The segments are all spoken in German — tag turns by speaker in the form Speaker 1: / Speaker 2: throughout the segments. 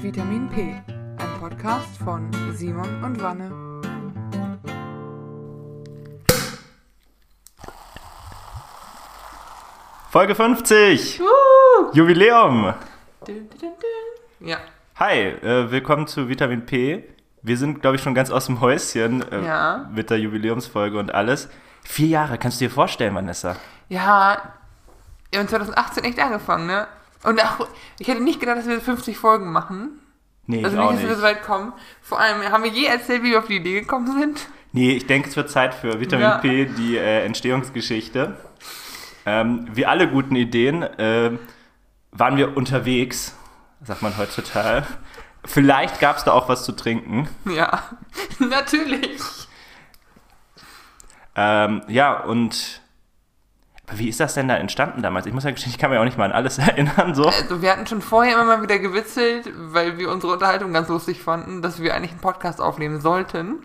Speaker 1: Vitamin P, ein Podcast von Simon und Wanne.
Speaker 2: Folge 50! Jubiläum!
Speaker 1: Dün, dün, dün. Ja.
Speaker 2: Hi, äh, willkommen zu Vitamin P. Wir sind, glaube ich, schon ganz aus dem Häuschen äh,
Speaker 1: Ja.
Speaker 2: mit der Jubiläumsfolge und alles. Vier Jahre, kannst du dir vorstellen, Vanessa?
Speaker 1: Ja, wir haben 2018 echt angefangen, ne? Und auch, ich hätte nicht gedacht, dass wir 50 Folgen machen.
Speaker 2: Nee,
Speaker 1: Also
Speaker 2: ich
Speaker 1: nicht, dass wir so weit kommen. Vor allem, haben wir je erzählt, wie wir auf die Idee gekommen sind?
Speaker 2: Nee, ich denke, es wird Zeit für Vitamin
Speaker 1: Ja.
Speaker 2: P, die äh, Entstehungsgeschichte. Ähm, wie alle guten Ideen äh, waren wir unterwegs, sagt man heutzutage. Vielleicht gab es da auch was zu trinken.
Speaker 1: Ja, natürlich.
Speaker 2: Ähm, ja, und wie ist das denn da entstanden damals? Ich muss ja gestehen, ich kann mich auch nicht mal an alles erinnern. So.
Speaker 1: Also wir hatten schon vorher immer mal wieder gewitzelt, weil wir unsere Unterhaltung ganz lustig fanden, dass wir eigentlich einen Podcast aufnehmen sollten.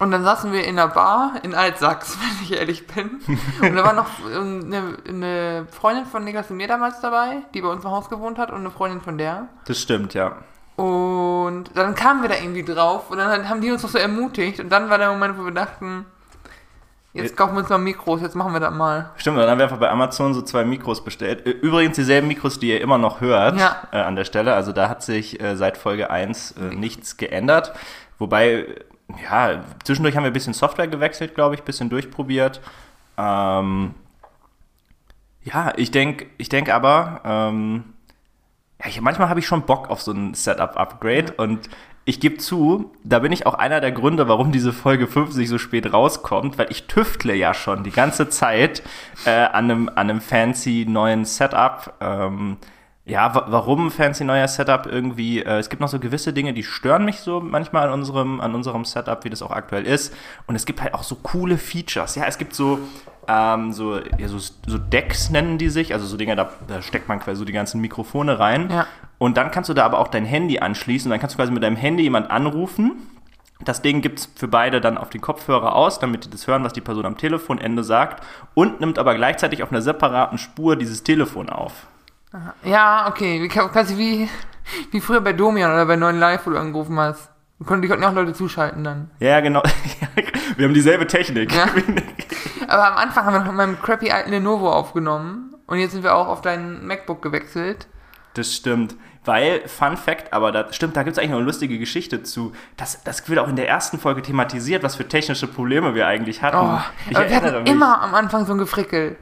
Speaker 1: Und dann saßen wir in einer Bar in Altsachs, wenn ich ehrlich bin. Und da war noch ähm, eine, eine Freundin von Niklas und mir damals dabei, die bei uns im Haus gewohnt hat und eine Freundin von der.
Speaker 2: Das stimmt, ja.
Speaker 1: Und dann kamen wir da irgendwie drauf und dann haben die uns noch so ermutigt. Und dann war der Moment, wo wir dachten, jetzt kaufen wir uns mal Mikros, jetzt machen wir das mal.
Speaker 2: Stimmt, dann haben wir einfach bei Amazon so zwei Mikros bestellt. Übrigens dieselben Mikros, die ihr immer noch hört
Speaker 1: Ja.
Speaker 2: äh, an der Stelle. Also da hat sich äh, seit Folge 1 äh, nichts geändert. Wobei, ja, zwischendurch haben wir ein bisschen Software gewechselt, glaube ich, ein bisschen durchprobiert. Ähm, ja, ich denke ich denk aber, ähm, ja, ich, manchmal habe ich schon Bock auf so ein Setup-Upgrade und ich gebe zu, da bin ich auch einer der Gründe, warum diese Folge 50 so spät rauskommt, weil ich tüftle ja schon die ganze Zeit äh, an, einem, an einem fancy neuen Setup. Ähm, ja, wa warum fancy neuer Setup irgendwie? Äh, es gibt noch so gewisse Dinge, die stören mich so manchmal an unserem, an unserem Setup, wie das auch aktuell ist. Und es gibt halt auch so coole Features. Ja, es gibt so, ähm, so, ja, so, so Decks nennen die sich, also so Dinge, da, da steckt man quasi so die ganzen Mikrofone rein.
Speaker 1: Ja.
Speaker 2: Und dann kannst du da aber auch dein Handy anschließen. Und dann kannst du quasi mit deinem Handy jemand anrufen. Das Ding gibt's für beide dann auf den Kopfhörer aus, damit die das hören, was die Person am Telefonende sagt. Und nimmt aber gleichzeitig auf einer separaten Spur dieses Telefon auf.
Speaker 1: Ja, okay. Wie, quasi wie, wie früher bei Domian oder bei 9 Live, wo du angerufen hast. Die konnten, die konnten ja auch Leute zuschalten dann.
Speaker 2: Ja, genau. Wir haben dieselbe Technik.
Speaker 1: Ja. Aber am Anfang haben wir noch mit meinem crappy alten Lenovo aufgenommen. Und jetzt sind wir auch auf dein MacBook gewechselt.
Speaker 2: Das stimmt. Weil, Fun Fact, aber das stimmt, da gibt es eigentlich noch eine lustige Geschichte zu. Das, das wird auch in der ersten Folge thematisiert, was für technische Probleme wir eigentlich hatten.
Speaker 1: Oh,
Speaker 2: ich
Speaker 1: aber wir hatten
Speaker 2: mich.
Speaker 1: immer am Anfang so ein Gefrickel.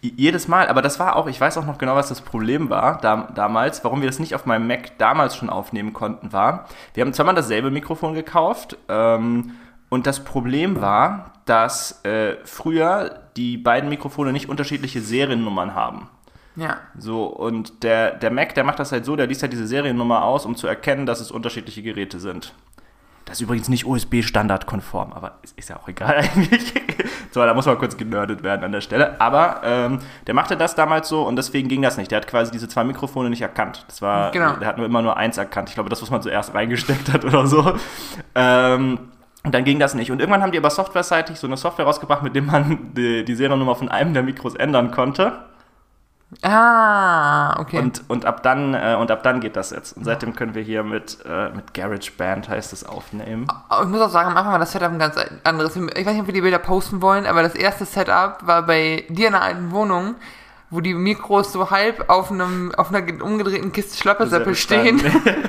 Speaker 2: Jedes Mal, aber das war auch, ich weiß auch noch genau, was das Problem war da, damals, warum wir das nicht auf meinem Mac damals schon aufnehmen konnten, war, wir haben zweimal dasselbe Mikrofon gekauft ähm, und das Problem war, dass äh, früher die beiden Mikrofone nicht unterschiedliche Seriennummern haben.
Speaker 1: Ja.
Speaker 2: So, und der, der Mac, der macht das halt so, der liest halt diese Seriennummer aus, um zu erkennen, dass es unterschiedliche Geräte sind. Das ist übrigens nicht USB-Standardkonform, aber ist, ist ja auch egal eigentlich. so, da muss mal kurz genördet werden an der Stelle. Aber ähm, der machte das damals so und deswegen ging das nicht. Der hat quasi diese zwei Mikrofone nicht erkannt. Das war,
Speaker 1: Genau.
Speaker 2: der hat nur immer nur eins erkannt. Ich glaube, das, was man zuerst reingesteckt hat oder so. Ähm, und dann ging das nicht. Und irgendwann haben die aber softwareseitig so eine Software rausgebracht, mit dem man die, die Seriennummer von einem der Mikros ändern konnte.
Speaker 1: Ah, okay.
Speaker 2: Und, und, ab dann, äh, und ab dann geht das jetzt. Und seitdem können wir hier mit, äh, mit GarageBand heißt es aufnehmen.
Speaker 1: Aber ich muss auch sagen, am Anfang war das Setup ein ganz anderes. Ich weiß nicht, ob wir die Bilder posten wollen, aber das erste Setup war bei dir in einer alten Wohnung, wo die Mikros so halb auf einem auf einer umgedrehten Kiste Schlapperseppel stehen.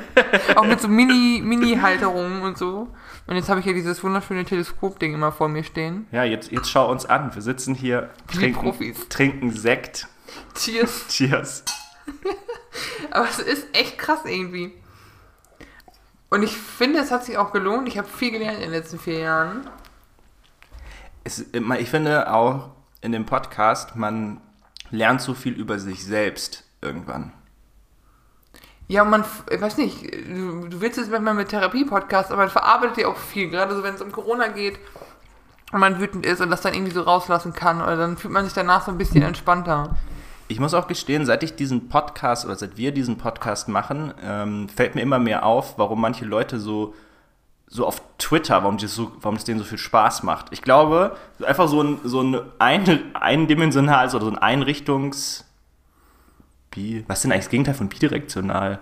Speaker 1: auch mit so Mini, Mini-Halterungen und so. Und jetzt habe ich hier dieses wunderschöne Teleskop-Ding immer vor mir stehen.
Speaker 2: Ja, jetzt, jetzt schau uns an. Wir sitzen hier, trinken, trinken Sekt.
Speaker 1: Cheers.
Speaker 2: Cheers.
Speaker 1: Aber es ist echt krass irgendwie. Und ich finde, es hat sich auch gelohnt. Ich habe viel gelernt in den letzten vier Jahren.
Speaker 2: Es, ich finde auch in dem Podcast, man lernt so viel über sich selbst irgendwann.
Speaker 1: Ja, man, ich weiß nicht, du, du willst jetzt manchmal mit Therapie-Podcast, aber man verarbeitet ja auch viel, gerade so, wenn es um Corona geht und man wütend ist und das dann irgendwie so rauslassen kann, oder dann fühlt man sich danach so ein bisschen entspannter.
Speaker 2: Ich muss auch gestehen, seit ich diesen Podcast oder seit wir diesen Podcast machen, ähm, fällt mir immer mehr auf, warum manche Leute so, so auf Twitter, warum, die so, es denen so viel Spaß macht. Ich glaube, einfach so ein, so ein, ein eindimensionales oder so ein Einrichtungs... Bi, was ist denn eigentlich das Gegenteil von bidirektional?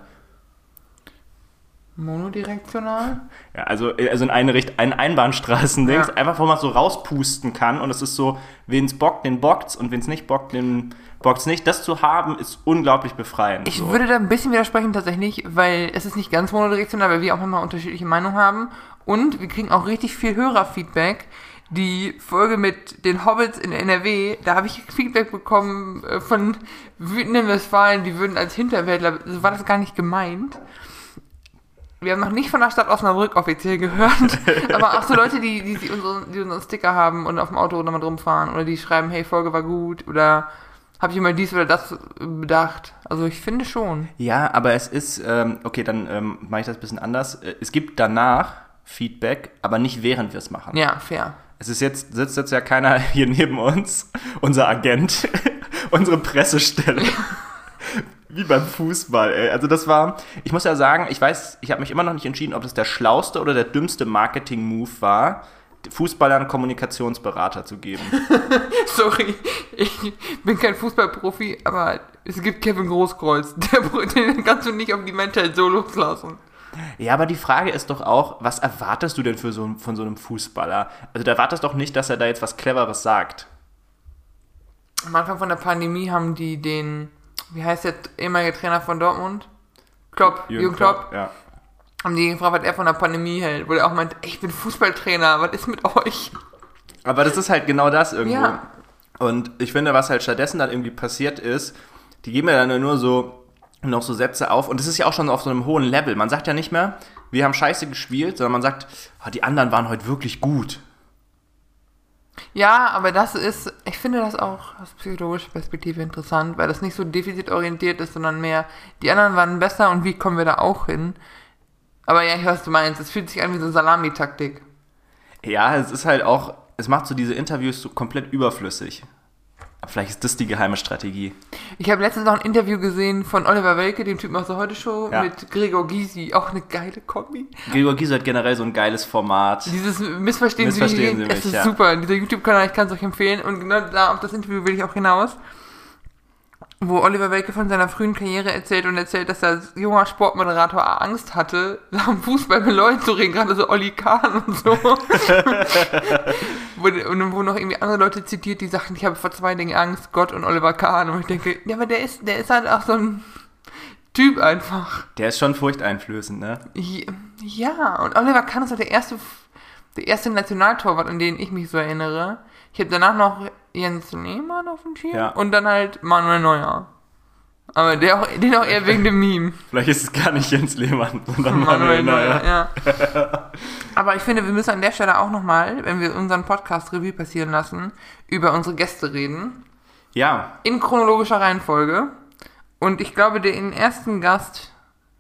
Speaker 1: Monodirektional?
Speaker 2: Ja, also, also in eine Richt ein Einbahnstraßendings,
Speaker 1: Ja.
Speaker 2: einfach wo man so rauspusten kann und es ist so, wen es bockt, den bockt's und wen es nicht bockt, den bockt's nicht. Das zu haben, ist unglaublich befreiend.
Speaker 1: Ich
Speaker 2: so.
Speaker 1: würde da ein bisschen widersprechen tatsächlich, weil es ist nicht ganz monodirektional, weil wir auch manchmal unterschiedliche Meinungen haben. Und wir kriegen auch richtig viel Hörerfeedback. Die Folge mit den Hobbits in NRW, da habe ich Feedback bekommen äh, von wütenden Westfalen, die würden als Hinterwäldler, so war das gar nicht gemeint. Wir haben noch nicht von der Stadt Osnabrück offiziell gehört, aber auch so Leute, die, die, die, unseren, die unseren Sticker haben und auf dem Auto nochmal rumfahren oder die schreiben, hey, Folge war gut oder habe ich mal dies oder das bedacht. Also ich finde schon.
Speaker 2: Ja, aber es ist, ähm, okay, dann ähm, mache ich das ein bisschen anders. Äh, Es gibt danach Feedback, aber nicht während wir es machen.
Speaker 1: Ja, fair.
Speaker 2: Es ist jetzt, sitzt jetzt ja keiner hier neben uns, unser Agent, unsere Pressestelle. Wie beim Fußball, ey. Also das war, ich muss ja sagen, ich weiß, ich habe mich immer noch nicht entschieden, ob das der schlauste oder der dümmste Marketing-Move war, Fußballern Kommunikationsberater zu geben.
Speaker 1: Sorry, ich bin kein Fußballprofi, aber es gibt Kevin Großkreuz. Den kannst du nicht auf die Menschheit so loslassen.
Speaker 2: Ja, aber die Frage ist doch auch, was erwartest du denn für so, von so einem Fußballer? Also du erwartest doch nicht, dass er da jetzt was Cleveres sagt.
Speaker 1: Am Anfang von der Pandemie haben die den, wie heißt der ehemalige Trainer von Dortmund? Klopp, Jürgen, Klopp,
Speaker 2: Ja.
Speaker 1: haben die gefragt, was er von der Pandemie hält. Wo er auch meint, ey, ich bin Fußballtrainer, was ist mit euch?
Speaker 2: Aber das ist halt genau das irgendwo.
Speaker 1: Ja.
Speaker 2: Und ich finde, was halt stattdessen dann irgendwie passiert ist, die geben ja dann nur so noch so Sätze auf und das ist ja auch schon auf so einem hohen Level. Man sagt ja nicht mehr, wir haben scheiße gespielt, sondern man sagt, ah, die anderen waren heute wirklich gut.
Speaker 1: Ja, aber das ist, ich finde das auch aus psychologischer Perspektive interessant, weil das nicht so defizitorientiert ist, sondern mehr, die anderen waren besser und wie kommen wir da auch hin? Aber ja, ich weiß, was du meinst. Es fühlt sich an wie so eine Salami-Taktik.
Speaker 2: Ja, es ist halt auch, es macht so diese Interviews so komplett überflüssig. Aber vielleicht ist das die geheime Strategie.
Speaker 1: Ich habe letztens noch ein Interview gesehen von Oliver Welke, dem Typen aus der Heute-Show,
Speaker 2: Ja.
Speaker 1: mit Gregor Gysi. Auch eine geile Kombi.
Speaker 2: Gregor Gysi hat generell so ein geiles Format.
Speaker 1: Dieses Missverstehen,
Speaker 2: Missverstehen
Speaker 1: Sie
Speaker 2: Sie
Speaker 1: mich, es ist
Speaker 2: ja.
Speaker 1: super. Dieser YouTube-Kanal, ich kann es euch empfehlen. Und genau da auf das Interview will ich auch hinaus. Wo Oliver Welke von seiner frühen Karriere erzählt und erzählt, dass er als junger Sportmoderator Angst hatte, am Fußball mit Leuten zu reden, gerade so Olli Kahn und so. und wo noch irgendwie andere Leute zitiert, die sagten, ich habe vor zwei Dingen Angst, Gott und Oliver Kahn. Und ich denke, ja, aber der ist, der ist halt auch so ein Typ einfach.
Speaker 2: Der ist schon furchteinflößend, ne?
Speaker 1: Ja, und Oliver Kahn ist halt der erste, der erste Nationaltorwart, an den ich mich so erinnere. Ich habe danach noch Jens Lehmann auf dem Schirm
Speaker 2: Ja.
Speaker 1: und dann halt Manuel Neuer. Aber der auch, den auch eher wegen dem Meme.
Speaker 2: Vielleicht ist es gar nicht Jens Lehmann, sondern Manuel Neuer.
Speaker 1: ja. Aber ich finde, wir müssen an der Stelle auch nochmal, wenn wir unseren Podcast Revue passieren lassen, über unsere Gäste reden.
Speaker 2: Ja,
Speaker 1: In chronologischer Reihenfolge. Und ich glaube, den ersten Gast,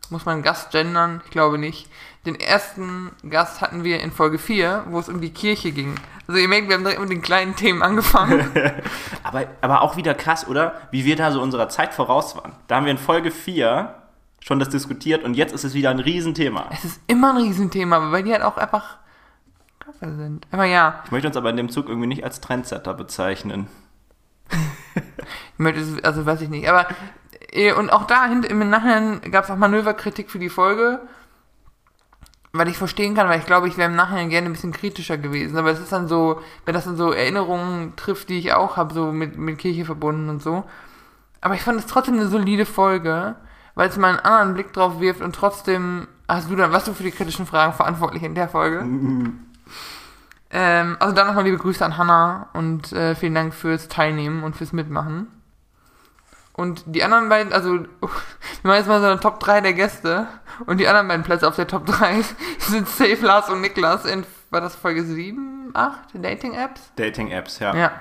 Speaker 1: muss man Gast gendern? Ich glaube nicht. Den ersten Gast hatten wir in Folge 4, wo es um die Kirche ging. Also ihr merkt, wir haben direkt mit den kleinen Themen angefangen.
Speaker 2: Aber, aber auch wieder krass, oder? Wie wir da so unserer Zeit voraus waren. Da haben wir in Folge 4 schon das diskutiert und jetzt ist es wieder ein Riesenthema.
Speaker 1: es ist immer ein Riesenthema, weil die halt auch einfach Kacke sind. Aber ja,
Speaker 2: Ich möchte uns aber in dem Zug irgendwie nicht als Trendsetter bezeichnen.
Speaker 1: ich möchte es- also weiß ich nicht. Aber äh, und auch da hint- im Nachhinein gab es auch Manöverkritik für die Folge. Weil ich verstehen kann, weil ich glaube, ich wäre im Nachhinein gerne ein bisschen kritischer gewesen. Aber es ist dann so, wenn das dann so Erinnerungen trifft, die ich auch habe, so mit, mit Kirche verbunden und so. Aber ich fand es trotzdem eine solide Folge, weil es mal einen anderen Blick drauf wirft und trotzdem hast du dann, was du für die kritischen Fragen verantwortlich in der Folge? ähm, also dann nochmal liebe Grüße an Hannah und äh, vielen Dank fürs Teilnehmen und fürs Mitmachen. Und die anderen beiden, also wir machen jetzt mal so eine Top 3 der Gäste und die anderen beiden Plätze auf der Top 3 sind Safe Lars und Niklas in, war das Folge 7, 8, Dating-Apps?
Speaker 2: Dating-Apps, ja.
Speaker 1: Ja.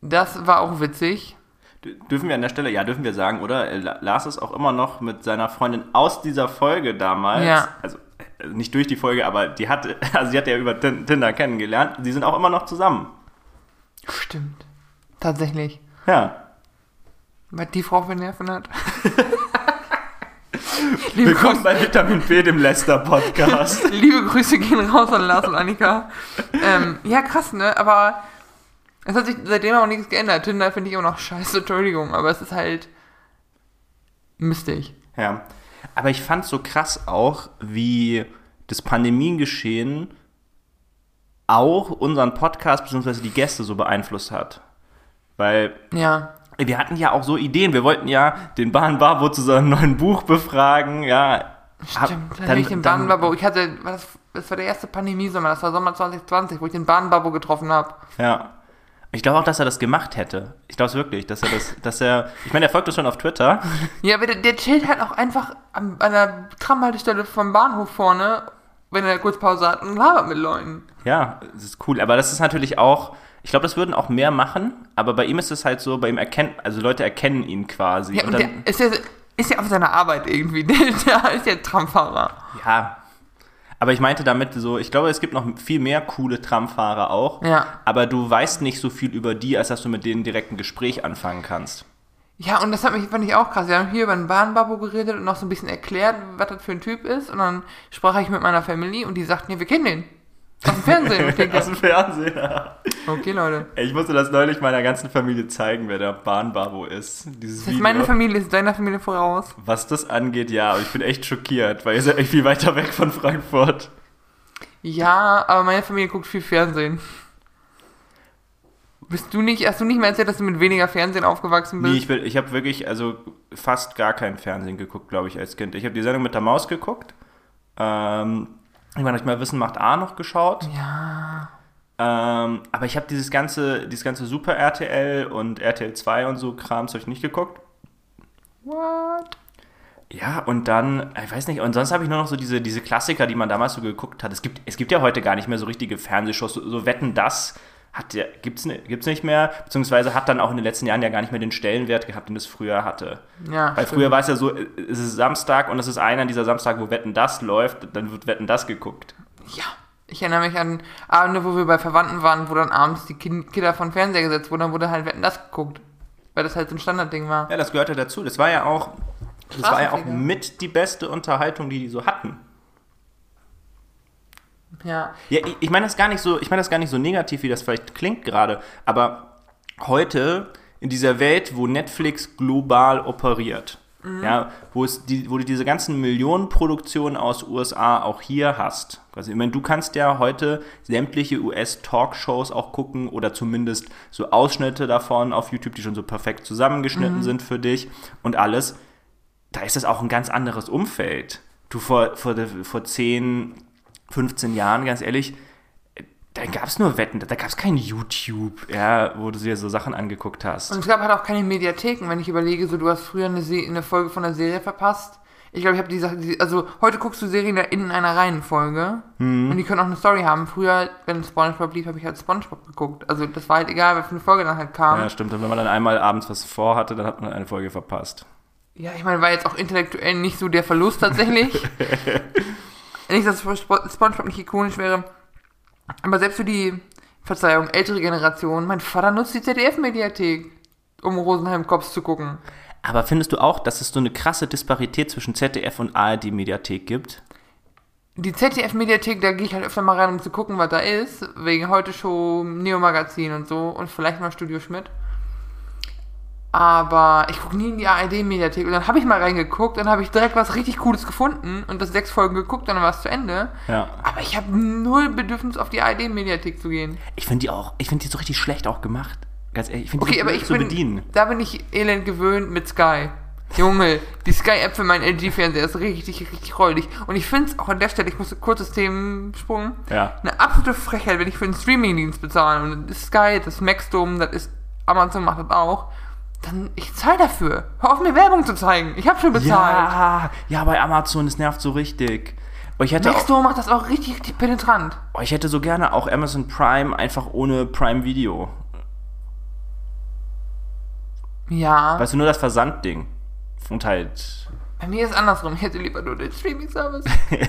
Speaker 1: Das war auch witzig.
Speaker 2: Dürfen wir an der Stelle, ja, dürfen wir sagen, oder? Äh, La- Lars ist auch immer noch mit seiner Freundin aus dieser Folge damals.
Speaker 1: Ja.
Speaker 2: Also äh, nicht durch die Folge, aber die hat, also sie hat ja über Tin- Tinder kennengelernt. Die sind auch immer noch zusammen.
Speaker 1: Stimmt. Tatsächlich.
Speaker 2: Ja.
Speaker 1: Weil die Frau für Nerven hat. liebe,
Speaker 2: Willkommen
Speaker 1: Grüße,
Speaker 2: bei Vitamin B, dem Lester-Podcast.
Speaker 1: liebe Grüße gehen raus an Lars und Annika. Ähm, ja, krass, ne? Aber es hat sich seitdem auch nichts geändert. Tinder finde ich immer noch scheiße, Entschuldigung, aber es ist halt mistig.
Speaker 2: ja. Aber ich fand so krass auch, wie das Pandemiengeschehen auch unseren Podcast bzw. die Gäste so beeinflusst hat. Weil
Speaker 1: Ja.
Speaker 2: Wir hatten ja auch so Ideen. Wir wollten ja den Bahn Barbo zu seinem neuen Buch befragen. Ja,
Speaker 1: Stimmt, dann, ich den Bahnbabo. Ich hatte, das, das war der erste Pandemiesommer, das war Sommer 2020, wo ich den Bahnbabo getroffen habe.
Speaker 2: Ja. Ich glaube auch, dass er das gemacht hätte. Ich glaube es wirklich, dass er das, dass er. Ich meine, er folgt uns schon auf Twitter.
Speaker 1: Ja, aber der, der chillt halt auch einfach an, an der Tramhaltestelle vom Bahnhof vorne, wenn er kurz Pause hat und labert mit Leuten.
Speaker 2: Ja, das ist cool. Aber das ist natürlich auch. Ich glaube, das würden auch mehr machen, aber bei ihm ist es halt so, bei ihm erkennt, also Leute erkennen ihn quasi.
Speaker 1: Ja, und,
Speaker 2: dann,
Speaker 1: ist ja, ist ja auf seiner Arbeit irgendwie. Der, der ist ja Tramfahrer.
Speaker 2: ja. Aber ich meinte damit so, ich glaube, es gibt noch viel mehr coole Tramfahrer auch.
Speaker 1: Ja.
Speaker 2: Aber du weißt nicht so viel über die, als dass du mit denen direkt ein Gespräch anfangen kannst.
Speaker 1: Ja, und das hat mich, fand ich auch krass. Wir haben hier über den Bahnbabo geredet und noch so ein bisschen erklärt, was das für ein Typ ist. Und dann sprach ich mit meiner Family und die sagten, ja, wir kennen den. Aus dem Fernsehen.
Speaker 2: Aus dem Fernsehen. ja.
Speaker 1: Okay, Leute.
Speaker 2: Ich musste das neulich meiner ganzen Familie zeigen, wer der Bahnbabo ist. Dieses
Speaker 1: Das ist meine Familie, ist deiner Familie voraus.
Speaker 2: Was das angeht, ja, aber ich bin echt schockiert, weil ihr seid echt viel weiter weg von Frankfurt.
Speaker 1: Ja, aber meine Familie guckt viel Fernsehen. Bist du nicht, hast du nicht mehr erzählt, dass du mit weniger Fernsehen aufgewachsen bist?
Speaker 2: Nee, ich, will- ich habe wirklich, also fast gar kein Fernsehen geguckt, glaube ich, als Kind. Ich habe die Sendung mit der Maus geguckt. Ähm, irgendwann habe ich mal Wissen macht A noch geschaut.
Speaker 1: ja.
Speaker 2: Ähm, aber ich habe dieses ganze, dieses ganze Super RTL und RTL 2 und so Krams habe ich nicht geguckt.
Speaker 1: What?
Speaker 2: Ja, und dann, ich weiß nicht, und sonst habe ich nur noch so diese, diese Klassiker, die man damals so geguckt hat. Es gibt, es gibt ja heute gar nicht mehr so richtige Fernsehshows, so, so Wetten, das hat ja, gibt's, gibt's nicht mehr, beziehungsweise hat dann auch in den letzten Jahren ja gar nicht mehr den Stellenwert gehabt, den es früher hatte.
Speaker 1: Ja.
Speaker 2: Weil
Speaker 1: stimmt.
Speaker 2: früher war es ja so, es ist Samstag und es ist einer dieser Samstag, wo Wetten, das läuft, dann wird Wetten, das geguckt.
Speaker 1: Ja. Ich erinnere mich an Abende, wo wir bei Verwandten waren, wo dann abends die Kin- Kinder von Fernseher gesetzt wurden, dann wurde halt Wetten das geguckt. Weil das halt so ein Standardding war.
Speaker 2: Ja, das gehörte dazu. Das war ja auch, das war ja auch mit die beste Unterhaltung, die die so hatten.
Speaker 1: Ja.
Speaker 2: Ja, ich, ich meine das gar nicht so, ich meine das gar nicht so negativ, wie das vielleicht klingt gerade, aber heute in dieser Welt, wo Netflix global operiert, ja, wo es die, wo du diese ganzen Millionenproduktionen aus USA auch hier hast. Also, ich meine, du kannst ja heute sämtliche US-Talkshows auch gucken oder zumindest so Ausschnitte davon auf YouTube, die schon so perfekt zusammengeschnitten sind für dich und alles. Da ist es auch ein ganz anderes Umfeld. Du vor, vor, vor 10, 15 Jahren, ganz ehrlich, da gab es nur Wetten, da gab es kein YouTube, ja, wo du dir so Sachen angeguckt hast.
Speaker 1: Und es gab halt auch keine Mediatheken, wenn ich überlege, so du hast früher eine, Se eine Folge von der Serie verpasst. Ich glaube, ich habe die Sache, die, also heute guckst du Serien in einer Reihenfolge und die können auch eine Story haben. Früher, wenn SpongeBob lief, habe ich halt SpongeBob geguckt. Also das war halt egal, eine Folge dann halt kam.
Speaker 2: ja, stimmt. Und wenn man dann einmal abends was vorhatte, dann hat man eine Folge verpasst.
Speaker 1: Ja, ich meine, war jetzt auch intellektuell nicht so der Verlust tatsächlich. nicht, dass Spo- SpongeBob nicht ikonisch wäre. Aber selbst für die, Verzeihung, ältere Generation, mein Vater nutzt die ZDF-Mediathek, um Rosenheim Cops zu gucken.
Speaker 2: Aber findest du auch, dass es so eine krasse Disparität zwischen ZDF und ARD-Mediathek gibt?
Speaker 1: Die ZDF-Mediathek, da gehe ich halt öfter mal rein, um zu gucken, was da ist. Wegen heute Show, Neo-Magazin und so. Und vielleicht mal Studio Schmidt. Aber ich gucke nie in die ARD-Mediathek. Und dann habe ich mal reingeguckt, dann habe ich direkt was richtig Cooles gefunden und das sechs Folgen geguckt, dann war es zu Ende.
Speaker 2: Ja.
Speaker 1: Aber ich habe null Bedürfnis, auf die ARD-Mediathek zu gehen.
Speaker 2: Ich finde die auch, ich finde die so richtig schlecht auch gemacht. Ganz ehrlich, ich finde die
Speaker 1: Okay,
Speaker 2: so
Speaker 1: aber ich
Speaker 2: zu
Speaker 1: bin,
Speaker 2: bedienen.
Speaker 1: da bin ich elend gewöhnt mit Sky. Junge, die Sky-App für meinen LG-Fernseher ist richtig, richtig räudig. Und ich finde es auch an der Stelle, ich muss kurzes Themensprung,
Speaker 2: Ja.
Speaker 1: eine absolute Frechheit, wenn ich für einen Streaming-Dienst bezahle. Und das ist Sky, das ist Maxdome, das ist Amazon macht das auch. Dann, ich zahle dafür. Hör auf, mir Werbung zu zeigen. Ich habe schon bezahlt.
Speaker 2: Ja, ja, bei Amazon, das nervt so richtig. Oh, ich hätte,
Speaker 1: Maxdome macht das auch richtig, richtig penetrant.
Speaker 2: oh, ich hätte so gerne auch Amazon Prime einfach ohne Prime Video.
Speaker 1: Ja.
Speaker 2: Weißt du, nur das Versandding. Und halt.
Speaker 1: Bei mir ist es andersrum. Ich hätte lieber nur den Streaming-Service.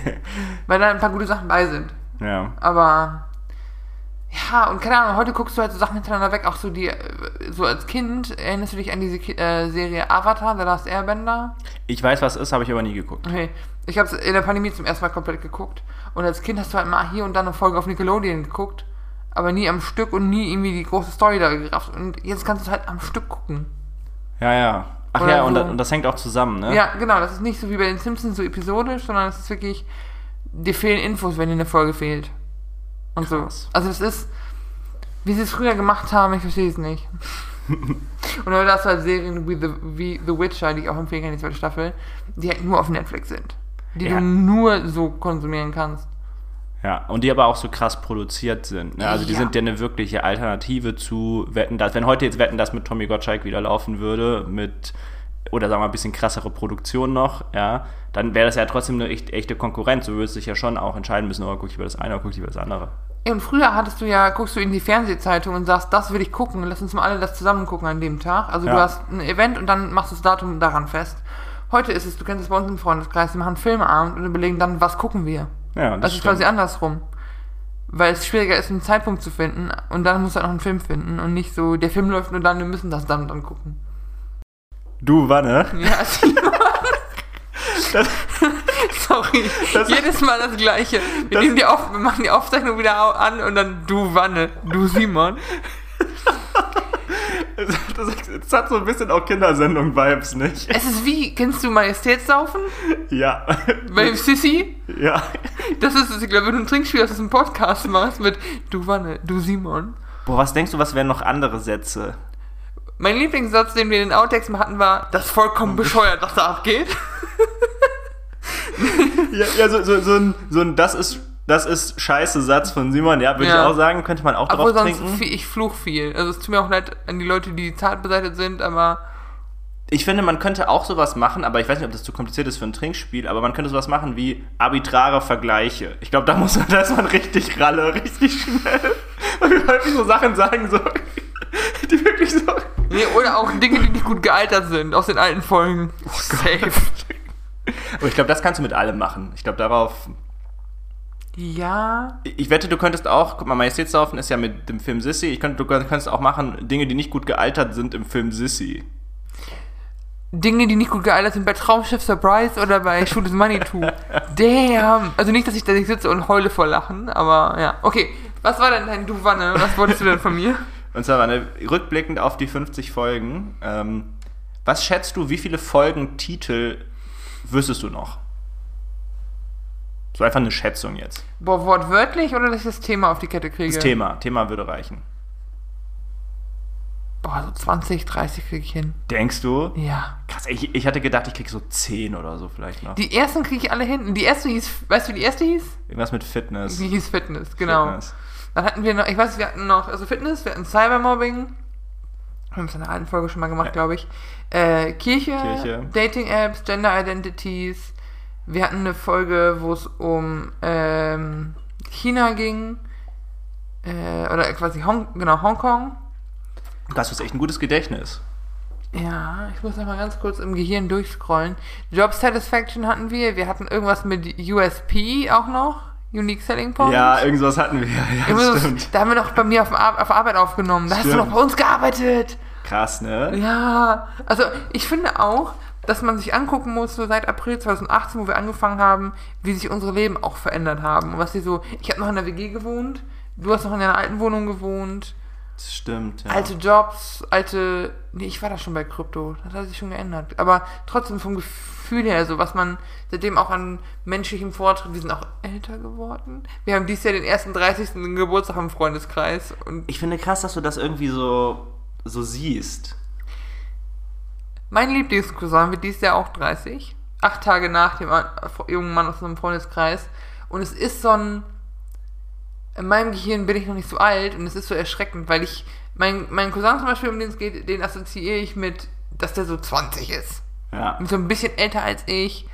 Speaker 1: weil da ein paar gute Sachen bei sind.
Speaker 2: Ja.
Speaker 1: Aber ja, und keine Ahnung, heute guckst du halt so Sachen hintereinander weg, auch so die, äh, so als Kind, erinnerst du dich an diese äh, Serie Avatar, The Last Airbender?
Speaker 2: Ich weiß, was ist, habe ich aber nie geguckt.
Speaker 1: Okay, ich habe es in der Pandemie zum ersten Mal komplett geguckt. Und als Kind hast du halt mal hier und da eine Folge auf Nickelodeon geguckt, aber nie am Stück und nie irgendwie die große Story da gerafft. Und jetzt kannst du es halt am Stück gucken.
Speaker 2: Ja, ja. Ach
Speaker 1: Oder
Speaker 2: ja, und,
Speaker 1: so.
Speaker 2: da- und das hängt auch zusammen, ne?
Speaker 1: Ja, genau. Das ist nicht so wie bei den Simpsons so episodisch, sondern es ist wirklich, dir fehlen Infos, wenn dir eine Folge fehlt. Und
Speaker 2: Krass.
Speaker 1: so. Also es ist, wie sie es früher gemacht haben, ich verstehe es nicht. und oder das halt Serien wie The, wie The Witcher, die ich auch empfehlen kann, die zweite Staffel, die halt nur auf Netflix sind. Die
Speaker 2: Ja.
Speaker 1: du nur so konsumieren kannst.
Speaker 2: Ja, und die aber auch so krass produziert sind. Ne? Also die
Speaker 1: Ja.
Speaker 2: sind ja eine wirkliche Alternative zu Wetten, das. Wenn heute jetzt Wetten, das mit Tommy Gottschalk wieder laufen würde, mit, oder sagen wir mal, ein bisschen krassere Produktion noch, ja, dann wäre das ja trotzdem eine echt, echte Konkurrenz. Du würdest dich ja schon auch entscheiden müssen, oh, guck ich über das eine oder guck ich über das andere.
Speaker 1: Ja, Und früher hattest du ja, guckst du in die Fernsehzeitung und sagst, das will ich gucken, lass uns mal alle das zusammen gucken an dem Tag. Also du
Speaker 2: Ja.
Speaker 1: hast ein Event und dann machst du das Datum daran fest. Heute ist es, du kennst es bei uns im Freundeskreis, wir machen einen Filmeabend und überlegen dann, was gucken wir.
Speaker 2: Ja,
Speaker 1: Das, ist
Speaker 2: stimmt.
Speaker 1: quasi andersrum. Weil es schwieriger ist, einen Zeitpunkt zu finden und dann musst du halt noch einen Film finden und nicht so, der Film läuft nur dann, wir müssen das dann und dann gucken.
Speaker 2: Du, Wanne?
Speaker 1: Ja, Simon.
Speaker 2: Das-
Speaker 1: Sorry.
Speaker 2: Das-
Speaker 1: Jedes Mal das Gleiche. Wir,
Speaker 2: Das-
Speaker 1: nehmen die auf, wir machen die Aufzeichnung wieder an und dann du Wanne, du Simon.
Speaker 2: Das, das hat so ein bisschen auch Kindersendung-Vibes, nicht?
Speaker 1: Es ist wie, kennst du Majestätssaufen?
Speaker 2: Ja.
Speaker 1: Bei Sissy?
Speaker 2: Ja.
Speaker 1: Das ist ich glaube, wenn du ein Trinkspiel aus einem Podcast machst mit du Wanne, du Simon.
Speaker 2: Boah, was denkst du, was wären noch andere Sätze?
Speaker 1: Mein Lieblingssatz, den wir in den Outtakes hatten, war, das ist vollkommen bescheuert, was da abgeht.
Speaker 2: Ja, ja so, so, so, ein, so ein Das ist, das ist scheiße Satz von Simon, ja, würde
Speaker 1: Ja.
Speaker 2: ich auch sagen, könnte man auch
Speaker 1: Obwohl
Speaker 2: drauf
Speaker 1: sonst,
Speaker 2: trinken.
Speaker 1: viel, ich fluch viel. Also es tut mir auch leid an die Leute, die zart beseitigt sind, aber
Speaker 2: Ich finde, man könnte auch sowas machen, aber ich weiß nicht, ob das zu kompliziert ist für ein Trinkspiel, aber man könnte sowas machen wie arbitrare Vergleiche. Ich glaube, da muss man, da ist man richtig ralle, richtig schnell. Und wir häufig so Sachen sagen, so, die wirklich so.
Speaker 1: Nee, oder auch Dinge, die nicht gut gealtert sind aus den alten Folgen.
Speaker 2: Oh
Speaker 1: Safe.
Speaker 2: Aber ich glaube, das kannst du mit allem machen. Ich glaube, darauf.
Speaker 1: Ja.
Speaker 2: Ich wette, du könntest auch, guck mal, Majestätssaufen ist ja mit dem Film Sissy. Ich könnte, du könntest auch machen, Dinge, die nicht gut gealtert sind im Film Sissy.
Speaker 1: Dinge, die nicht gut gealtert sind bei Traumschiff Surprise oder bei Shoot is Money 2. Damn. Also nicht, dass ich da nicht sitze und heule vor Lachen, aber ja. Okay, was war denn dein Du Wanne? Was wolltest du denn von mir?
Speaker 2: Und zwar, Wanne, rückblickend auf die 50 Folgen, ähm, was schätzt du, wie viele Folgentitel wüsstest du noch? So einfach eine Schätzung jetzt.
Speaker 1: Boah, wortwörtlich oder dass ich das Thema auf die Kette kriege?
Speaker 2: Das Thema. Thema würde reichen.
Speaker 1: Boah, so 20, 30 kriege ich hin.
Speaker 2: Denkst du?
Speaker 1: Ja.
Speaker 2: Krass, ich, ich hatte gedacht, ich krieg so 10 oder so vielleicht noch.
Speaker 1: Die ersten kriege ich alle hin. Die erste hieß, weißt du, wie die erste hieß?
Speaker 2: Irgendwas mit Fitness.
Speaker 1: Die hieß Fitness, genau.
Speaker 2: Fitness.
Speaker 1: Dann hatten wir noch, ich weiß, wir hatten noch, also Fitness, wir hatten Cybermobbing. Wir haben es in einer alten Folge schon mal gemacht,
Speaker 2: Ja.
Speaker 1: glaube ich. Äh, Kirche,
Speaker 2: Kirche.
Speaker 1: Dating-Apps, Gender Identities. Wir hatten eine Folge, wo es um ähm, China ging. Äh, oder quasi Hong, genau, Hongkong.
Speaker 2: Du hast echt ein gutes Gedächtnis.
Speaker 1: Ja, ich muss noch mal ganz kurz im Gehirn durchscrollen. Job Satisfaction hatten wir. Wir hatten irgendwas mit USP auch noch. Unique Selling Point.
Speaker 2: Ja, irgendwas hatten wir. Ja,
Speaker 1: muss-
Speaker 2: stimmt.
Speaker 1: Da haben wir doch bei mir auf, auf Arbeit aufgenommen. Da hast du
Speaker 2: Stimmt.
Speaker 1: noch bei uns gearbeitet.
Speaker 2: Krass, ne?
Speaker 1: Ja, also ich finde auch, dass man sich angucken muss, so seit April 2018, wo wir angefangen haben, wie sich unsere Leben auch verändert haben. Und was sie so, ich habe noch in der WG gewohnt, du hast noch in deiner alten Wohnung gewohnt,
Speaker 2: Das stimmt, ja.
Speaker 1: alte Jobs, alte, nee, ich war da schon bei Krypto, das hat sich schon geändert. Aber trotzdem vom Gefühl her, so was man seitdem auch an menschlichem Fortschritt, wir sind auch älter geworden. Wir haben dieses Jahr den ersten 30. Geburtstag im Freundeskreis und
Speaker 2: Ich finde krass, dass du das irgendwie so, so siehst.
Speaker 1: Mein Lieblingscousin wird dieses Jahr auch 30. Acht Tage nach dem jungen Mann aus unserem Freundeskreis. Und es ist so ein. In meinem Gehirn bin ich noch nicht so alt und es ist so erschreckend, weil ich. Mein, mein Cousin zum Beispiel, um den es geht, den assoziiere ich mit, dass der so 20 ist.
Speaker 2: Ja.
Speaker 1: So ein bisschen älter als ich,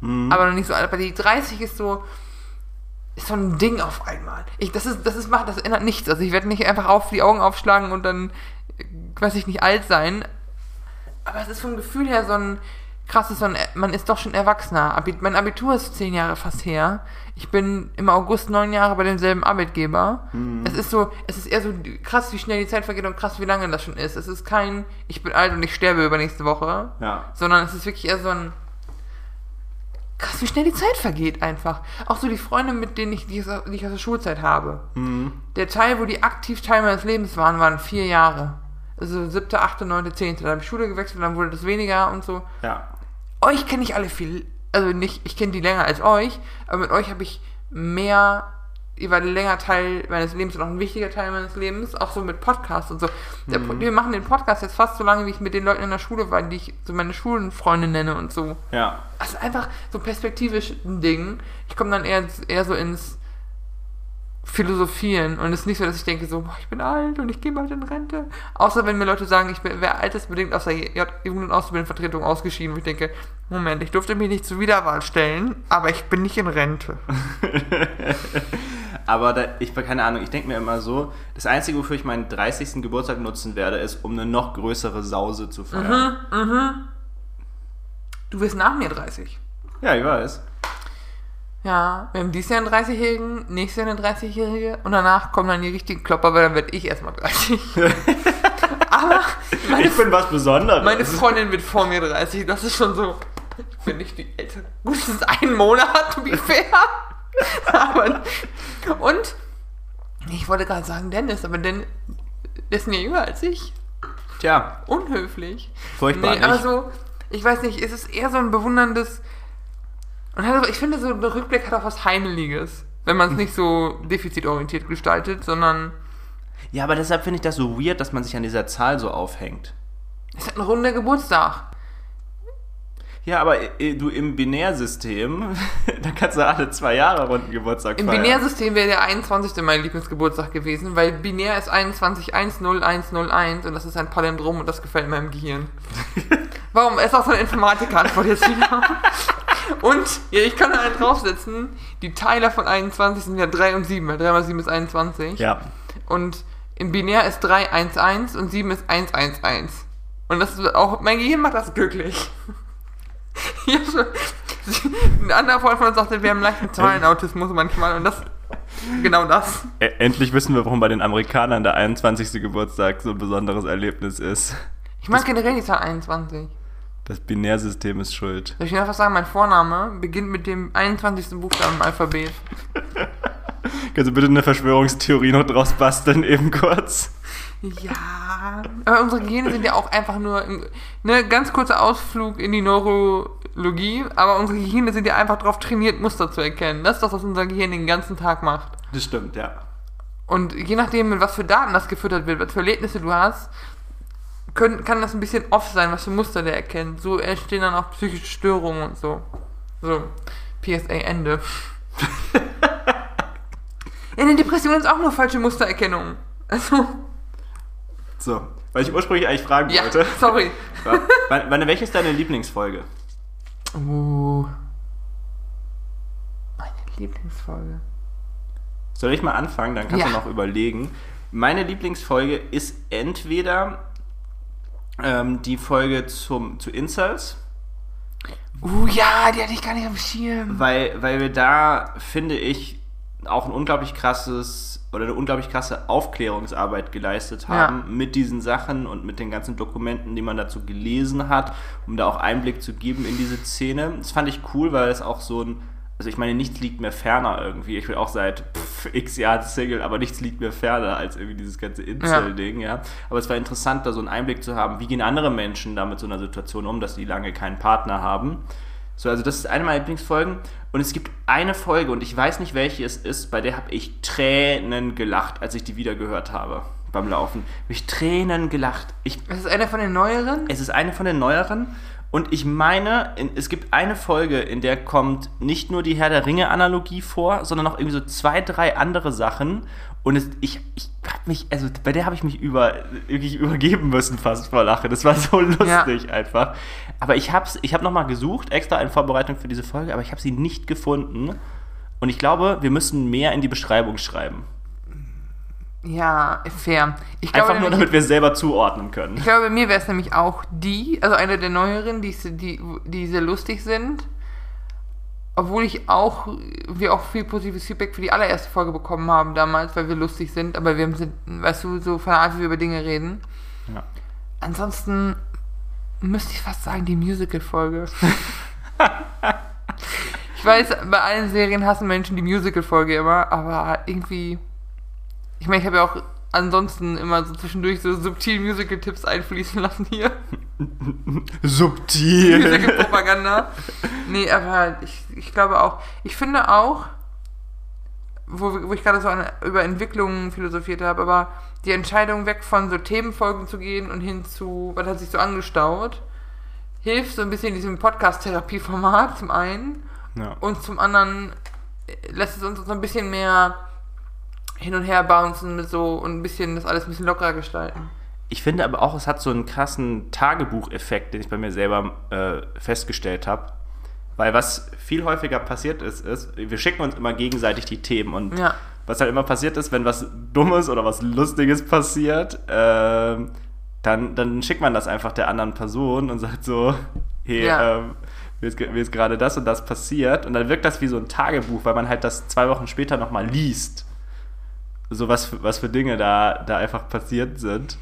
Speaker 2: Mhm.
Speaker 1: aber noch nicht so alt. Aber die 30 ist so. Ist so ein Ding auf einmal. Ich, das ist, das ist, macht, das ändert nichts. Also ich werde nicht einfach auf die Augen aufschlagen und dann, äh, weiß ich nicht, alt sein. Aber es ist vom Gefühl her so ein krasses, so ein, man ist doch schon Erwachsener. Abi- Mein Abitur ist zehn Jahre fast her. Ich bin im August neun Jahre bei demselben Arbeitgeber. Es ist so, es ist eher so krass, wie schnell die Zeit vergeht und krass, wie lange das schon ist. Es ist kein, ich bin alt und ich sterbe übernächste Woche.
Speaker 2: Ja.
Speaker 1: Sondern es ist wirklich eher so ein, krass, wie schnell die Zeit vergeht einfach. Auch so die Freunde, mit denen ich, die ich aus die ich aus der Schulzeit habe.
Speaker 2: Mhm.
Speaker 1: Der Teil, wo die aktiv Teil meines Lebens waren, waren vier Jahre. Also siebte, achte, neunte, zehnte. Dann habe ich Schule gewechselt, dann wurde das weniger und so.
Speaker 2: Ja.
Speaker 1: Euch kenne ich alle viel, also nicht, ich kenne die länger als euch, aber mit euch habe ich mehr, ihr wart ein länger Teil meines Lebens und auch ein wichtiger Teil meines Lebens, auch so mit Podcasts und so. Der,
Speaker 2: Mhm.
Speaker 1: Wir machen den Podcast jetzt fast so lange, wie ich mit den Leuten in der Schule war, die ich so meine Schulenfreunde nenne und so.
Speaker 2: Ja.
Speaker 1: Also einfach so perspektivisch ein Ding. Ich komme dann eher, eher so ins Philosophieren und es ist nicht so, dass ich denke so, boah, ich bin alt und ich gehe bald in Rente. Außer wenn mir Leute sagen, ich wäre altersbedingt aus der Jugend- und Ausbildungsvertretung ausgeschieden, wo ich denke, Moment, ich durfte mich nicht zur Wiederwahl stellen, aber ich bin nicht in Rente.
Speaker 2: Aber da, ich keine Ahnung, ich denke mir immer so, das Einzige, wofür ich meinen 30. Geburtstag nutzen werde, ist, um eine noch größere Sause zu feiern.
Speaker 1: Du wirst nach mir 30.
Speaker 2: Ja, ich weiß.
Speaker 1: Ja, wir haben dieses Jahr einen 30-Jährigen, nächstes Jahr eine 30-Jährige und danach kommen dann die richtigen Klopper, weil dann werde ich erstmal 30. aber meine
Speaker 2: Ich bin was Besonderes.
Speaker 1: Meine Freundin wird vor mir 30, das ist schon so. Ich bin nicht die Ältere. Gut, es ist ein Monat, to be fair. aber, und ich wollte gerade sagen Dennis, aber Dennis ist mir jünger als ich.
Speaker 2: Tja,
Speaker 1: Unhöflich.
Speaker 2: furchtbar
Speaker 1: nee, aber so, ich weiß nicht, es ist eher so ein bewunderndes. Und auch- ich finde, so ein Rückblick hat auch was Heimeliges. Wenn man es nicht so defizitorientiert gestaltet, sondern
Speaker 2: Ja, aber deshalb finde ich das so weird, dass man sich an dieser Zahl so aufhängt.
Speaker 1: es hat ein runder Geburtstag.
Speaker 2: Ja, aber äh, du im Binärsystem, da kannst du alle zwei Jahre runden Geburtstag
Speaker 1: Im
Speaker 2: feiern.
Speaker 1: Binärsystem wäre der 21. mein Lieblingsgeburtstag gewesen, weil binär ist 21100101 und das ist ein Palindrom und das gefällt meinem Gehirn. Warum? Es ist auch so eine Informatik-Antwort jetzt wieder. Und, ja, ich kann da einen draufsetzen, die Teiler von 21 sind ja 3 und 7, weil 3 mal 7 ist 21.
Speaker 2: Ja.
Speaker 1: Und im Binär ist 311 und 7 ist 111. Und das ist auch, mein Gehirn macht das glücklich. Hab schon, ein anderer Freund von uns sagte, wir haben leichten Zahlenautismus manchmal und das, genau das.
Speaker 2: E- Endlich wissen wir, warum bei den Amerikanern der 21. Geburtstag so ein besonderes Erlebnis ist.
Speaker 1: Ich mag generell die Zahl 21.
Speaker 2: Das Binärsystem ist schuld.
Speaker 1: Soll ich einfach sagen, mein Vorname beginnt mit dem 21. Buchstaben im Alphabet.
Speaker 2: Kannst du bitte eine Verschwörungstheorie noch draus basteln, eben kurz?
Speaker 1: Ja, aber unsere Gene sind ja auch einfach nur, im, ne, ganz kurzer Ausflug in die Neurologie, aber unsere Gehirne sind ja einfach darauf trainiert, Muster zu erkennen. Das ist das, was unser Gehirn den ganzen Tag macht.
Speaker 2: Das stimmt, ja.
Speaker 1: Und je nachdem, mit was für Daten das gefüttert wird, was für Erlebnisse du hast, können, kann das ein bisschen off sein, was für Muster der erkennt. So entstehen dann auch psychische Störungen und so. So, PSA Ende. ja, eine Depression ist auch nur falsche Mustererkennung. Also,
Speaker 2: So, weil ich ursprünglich eigentlich fragen
Speaker 1: ja,
Speaker 2: wollte.
Speaker 1: sorry.
Speaker 2: Wann, wann, welche ist deine Lieblingsfolge?
Speaker 1: Uh. Meine Lieblingsfolge.
Speaker 2: Soll ich mal anfangen? Dann kannst
Speaker 1: Ja.
Speaker 2: du noch überlegen. Meine Lieblingsfolge ist entweder ähm, die Folge zum, zu Incels,
Speaker 1: Uh, ja, die hatte ich gar nicht am Schirm.
Speaker 2: weil, weil wir da, finde ich, auch ein unglaublich krasses oder eine unglaublich krasse Aufklärungsarbeit geleistet haben
Speaker 1: Ja.
Speaker 2: mit diesen Sachen und mit den ganzen Dokumenten, die man dazu gelesen hat, um da auch Einblick zu geben in diese Szene. Das fand ich cool, weil es auch so ein, also ich meine, nichts liegt mir ferner irgendwie. Ich bin auch seit pff, x Jahren Single, aber nichts liegt mir ferner als irgendwie dieses ganze Incel-Ding, ja. Aber es war interessant, da so einen Einblick zu haben, wie gehen andere Menschen da mit so einer Situation um, dass die lange keinen Partner haben. So, also das ist eine meiner Lieblingsfolgen. Und es gibt eine Folge, und ich weiß nicht, welche es ist, bei der habe ich Tränen gelacht, als ich die wieder gehört habe beim Laufen. Hab ich Tränen gelacht. Ich,
Speaker 1: ist einer von den neueren.
Speaker 2: es ist eine von den neueren. Und ich meine, in, es gibt eine Folge, in der kommt nicht nur die Herr der Ringe-Analogie vor, sondern auch irgendwie so zwei, drei andere Sachen. Und es, ich, ich hab mich, also bei der habe ich mich über, wirklich übergeben müssen fast vor Lachen. Das war so lustig einfach. Aber ich habe ich hab nochmal gesucht, extra in Vorbereitung für diese Folge, aber ich habe sie nicht gefunden. Und ich glaube, wir müssen mehr in die Beschreibung schreiben.
Speaker 1: Ja, fair. Ich glaube,
Speaker 2: Einfach nur, damit wir es selber zuordnen können.
Speaker 1: Ich glaube, bei mir wäre es nämlich auch die, also eine der neueren, die, die, die sehr lustig sind. Obwohl ich auch, wir auch viel positives Feedback für die allererste Folge bekommen haben damals, weil wir lustig sind, aber wir sind, weißt du, so von der Art, wie wir über Dinge reden.
Speaker 2: Ja.
Speaker 1: Ansonsten müsste ich fast sagen, die Musical-Folge. ich weiß, bei allen Serien hassen Menschen die Musical-Folge immer, aber irgendwie. Ich meine, ich habe ja auch ansonsten immer so zwischendurch so subtil Musical-Tipps einfließen lassen hier.
Speaker 2: Subtil.
Speaker 1: Musical-Propaganda. Nee, aber ich, ich glaube auch, ich finde auch, wo, wo ich gerade so an, über Entwicklungen philosophiert habe, aber die Entscheidung weg von so Themenfolgen zu gehen und hin zu, was hat sich so angestaut, hilft so ein bisschen diesem Podcast-Therapie-Format zum einen
Speaker 2: Ja.
Speaker 1: und zum anderen äh, lässt es uns so ein bisschen mehr hin und her bouncen mit so und ein bisschen das alles ein bisschen lockerer gestalten.
Speaker 2: Ich finde aber auch, es hat so einen krassen Tagebucheffekt, den ich bei mir selber äh, festgestellt habe. Weil was viel häufiger passiert ist, ist, wir schicken uns immer gegenseitig die Themen und
Speaker 1: Ja.
Speaker 2: was halt immer passiert ist, wenn was Dummes oder was Lustiges passiert, ähm, dann, dann schickt man das einfach der anderen Person und sagt so, hey,
Speaker 1: Ja.
Speaker 2: ähm, mir ist, mir ist gerade das und das passiert. Und dann wirkt das wie so ein Tagebuch, weil man halt das zwei Wochen später nochmal liest. So was, für- was für Dinge da, da einfach passiert sind.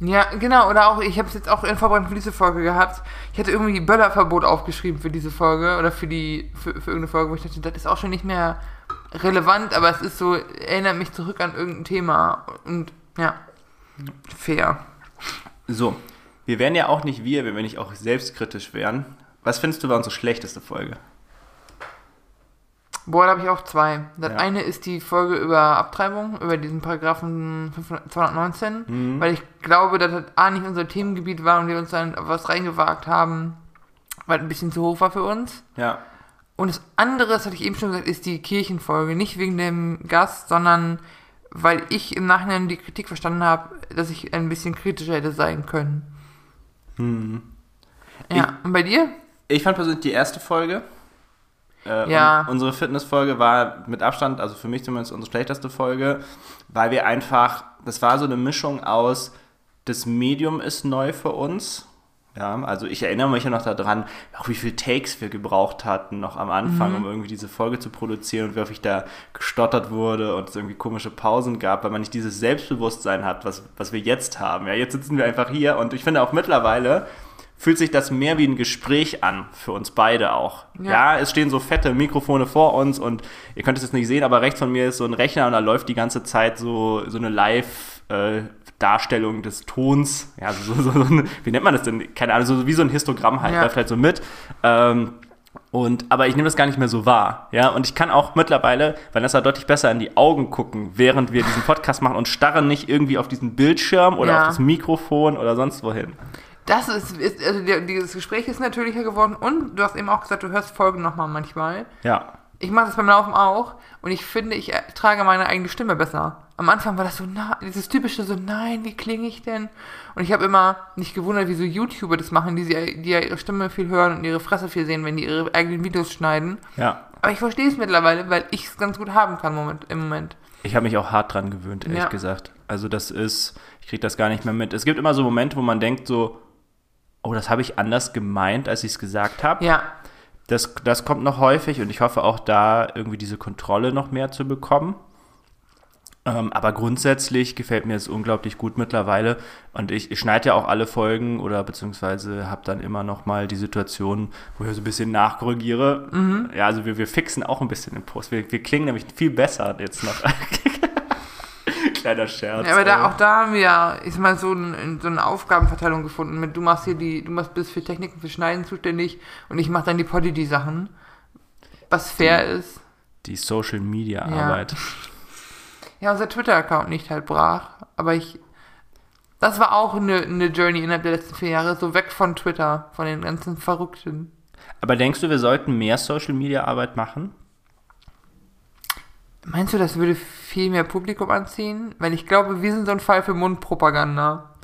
Speaker 1: Ja, genau, oder auch, ich habe es jetzt auch in Vorbereitung für diese Folge gehabt. Ich hatte irgendwie Böllerverbot aufgeschrieben für diese Folge oder für die, für, für irgendeine Folge, wo ich dachte, das ist auch schon nicht mehr relevant, aber es ist so, erinnert mich zurück an irgendein Thema und ja, fair.
Speaker 2: So, wir wären ja auch nicht wir, wenn wir nicht auch selbstkritisch wären. Was findest du war unsere schlechteste Folge?
Speaker 1: Boah, da habe ich auch zwei. Das
Speaker 2: Ja.
Speaker 1: eine ist die Folge über Abtreibung, über diesen Paragraphen 500 219,
Speaker 2: Mhm.
Speaker 1: weil ich glaube, dass das A nicht unser Themengebiet war und wir uns dann was reingewagt haben, weil ein bisschen zu hoch war für uns.
Speaker 2: Ja.
Speaker 1: Und das andere, das hatte ich eben schon gesagt, ist die Kirchenfolge. Nicht wegen dem Gast, sondern weil ich im Nachhinein die Kritik verstanden habe, dass ich ein bisschen kritischer hätte sein können.
Speaker 2: Hm.
Speaker 1: Ja, und bei dir?
Speaker 2: Ich fand persönlich die erste Folge. Äh,
Speaker 1: Ja.
Speaker 2: unsere Fitnessfolge war mit Abstand, also für mich zumindest unsere schlechteste Folge, weil wir einfach, das war so eine Mischung aus, das Medium ist neu für uns. Ja, also ich erinnere mich ja noch daran, auch wie viele Takes wir gebraucht hatten, noch am Anfang, um irgendwie diese Folge zu produzieren und wie häufig da gestottert wurde und es irgendwie komische Pausen gab, weil man nicht dieses Selbstbewusstsein hat, was, was wir jetzt haben. Ja, jetzt sitzen wir einfach hier und ich finde auch mittlerweile fühlt sich das mehr wie ein Gespräch an, für uns beide auch.
Speaker 1: Ja.
Speaker 2: Ja, es stehen so fette Mikrofone vor uns und ihr könnt es jetzt nicht sehen, aber rechts von mir ist so ein Rechner und da läuft die ganze Zeit so, so eine Live- äh, Darstellung des Tons, ja, so, so, so ein, wie nennt man das denn? Keine Ahnung, so wie so ein Histogramm halt,
Speaker 1: Ja.
Speaker 2: läuft halt so mit. Ähm, und, aber ich nehme das gar nicht mehr so wahr, ja, und ich kann auch mittlerweile Vanessa deutlich besser in die Augen gucken, während wir diesen Podcast machen und starren nicht irgendwie auf diesen Bildschirm oder
Speaker 1: Ja.
Speaker 2: auf das Mikrofon oder sonst wohin.
Speaker 1: Das ist, ist also dieses Gespräch ist natürlicher geworden und du hast eben auch gesagt, du hörst Folgen nochmal manchmal.
Speaker 2: Ja,
Speaker 1: Ich mache das beim Laufen auch und ich finde, ich trage meine eigene Stimme besser. Am Anfang war das so, na, dieses typische so, nein, wie klinge ich denn? Und ich habe immer nicht gewundert, wie so YouTuber das machen, die, sie, die ja ihre Stimme viel hören und ihre Fresse viel sehen, wenn die ihre eigenen Videos schneiden.
Speaker 2: ja.
Speaker 1: Aber ich verstehe es mittlerweile, weil ich es ganz gut haben kann Moment, im Moment.
Speaker 2: Ich habe mich auch hart dran gewöhnt, ehrlich
Speaker 1: Ja.
Speaker 2: gesagt. Also das ist, ich kriege das gar nicht mehr mit. Es gibt immer so Momente, wo man denkt so, oh, das habe ich anders gemeint, als ich es gesagt habe.
Speaker 1: Ja,
Speaker 2: Das, das kommt noch häufig und ich hoffe auch da irgendwie diese Kontrolle noch mehr zu bekommen. Ähm, aber grundsätzlich gefällt mir es unglaublich gut mittlerweile und ich, ich schneide ja auch alle Folgen oder beziehungsweise habe dann immer noch mal die Situation, wo ich so ein bisschen nachkorrigiere. Ja, also wir, wir fixen auch ein bisschen den Post. Wir, wir klingen nämlich viel besser jetzt noch. Kleiner Scherz.
Speaker 1: ja aber da, auch da haben wir ja, ich sag mal, so, ein, so eine Aufgabenverteilung gefunden mit, du machst hier die, du machst bist für Techniken, für Schneiden zuständig und ich mache dann die Poddy-Sachen. Was fair ist.
Speaker 2: die Social Media
Speaker 1: Ja.
Speaker 2: Arbeit.
Speaker 1: Ja, unser Twitter-Account nicht halt brach, aber ich. Das war auch eine, eine Journey innerhalb der letzten vier Jahre, so weg von Twitter, von den ganzen Verrückten.
Speaker 2: Aber denkst du, wir sollten mehr Social Media Arbeit machen?
Speaker 1: Meinst du, das würde viel mehr Publikum anziehen? Weil ich glaube, wir sind so ein Fall für Mundpropaganda.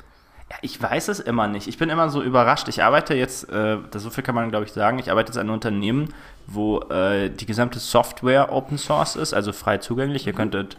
Speaker 2: Ja, ich weiß es immer nicht. Ich bin immer so überrascht. Ich arbeite jetzt, äh, so viel kann man glaube ich sagen, ich arbeite jetzt an einem Unternehmen, wo äh, die gesamte Software Open Source ist, also frei zugänglich. Ihr könntet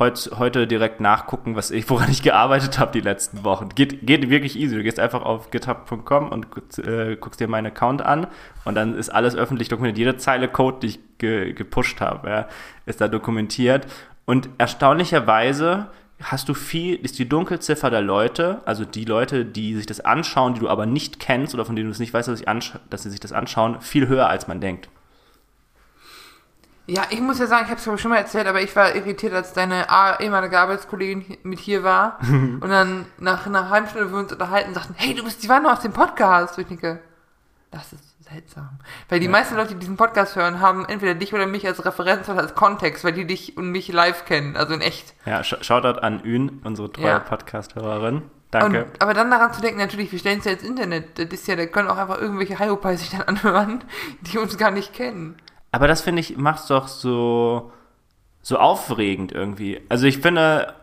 Speaker 2: heut, heute direkt nachgucken, was ich, woran ich gearbeitet habe die letzten Wochen. Geht, geht wirklich easy. Du gehst einfach auf github.com und äh, guckst dir meinen Account an und dann ist alles öffentlich dokumentiert. Jede Zeile Code, die ich ge gepusht habe, ja, ist da dokumentiert. Und erstaunlicherweise hast du viel, ist die Dunkelziffer der Leute, also die Leute, die sich das anschauen, die du aber nicht kennst oder von denen du es nicht weißt, dass, ich dass sie sich das anschauen, viel höher, als man denkt.
Speaker 1: Ja, ich muss ja sagen, ich habe es schon mal erzählt, aber ich war irritiert, als deine ehemalige Arbeitskollegin mit hier war und dann nach einer halben Stunde wir uns unterhalten sagten, hey, du bist die Wanne aus dem Podcast. Und ich denke, das ist seltsam. Weil die
Speaker 2: Ja.
Speaker 1: meisten Leute, die diesen Podcast hören, haben entweder dich oder mich als Referenz oder als Kontext, weil die dich und mich live kennen, also in echt.
Speaker 2: Ja, Shoutout an Ün, unsere treue
Speaker 1: Ja.
Speaker 2: Podcast-Hörerin. Danke.
Speaker 1: Und, aber dann daran zu denken, natürlich, wir stellen es ja ins Internet. Das ist ja, da können auch einfach irgendwelche Hyopai sich dann anhören, die uns gar nicht kennen.
Speaker 2: Aber das finde ich, macht's doch so, so aufregend irgendwie. Also ich finde,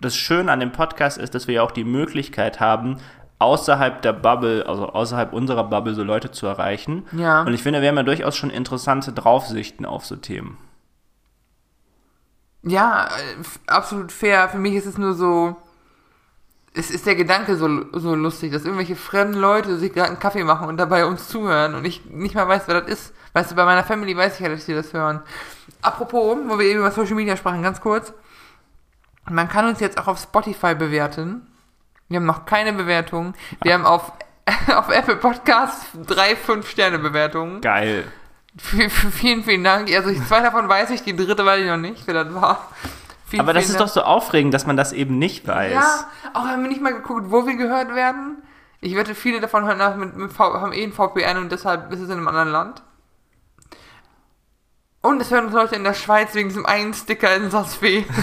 Speaker 2: das Schöne an dem Podcast ist, dass wir ja auch die Möglichkeit haben, außerhalb der Bubble, also außerhalb unserer Bubble, so Leute zu erreichen.
Speaker 1: Ja.
Speaker 2: Und ich finde, wir haben ja durchaus schon interessante Draufsichten auf so Themen.
Speaker 1: Ja, äh, absolut fair. Für mich ist es nur so, es ist der Gedanke so, so lustig, dass irgendwelche fremden Leute sich gerade einen Kaffee machen und dabei uns zuhören und ich nicht mal weiß, wer das ist. Weißt du, bei meiner Family weiß ich ja, dass die das hören. Apropos, wo wir eben über Social Media sprachen, ganz kurz. Man kann uns jetzt auch auf Spotify bewerten. Wir haben noch keine Bewertung. Wir haben auf, auf Apple Podcasts drei, fünf Sterne Bewertungen.
Speaker 2: Geil.
Speaker 1: V vielen, vielen Dank. Also zwei davon weiß ich, die dritte weiß ich noch nicht, wer das war. Vielen,
Speaker 2: Aber das
Speaker 1: vielen
Speaker 2: ist doch so aufregend, dass man das eben nicht weiß.
Speaker 1: Ja, auch haben wir nicht mal geguckt, wo wir gehört werden. Ich wette, viele davon hören nach mit, mit v, haben eh ein VPN und deshalb ist es in einem anderen Land. Und es hören uns Leute in der Schweiz wegen diesem einen Sticker in Sassfee.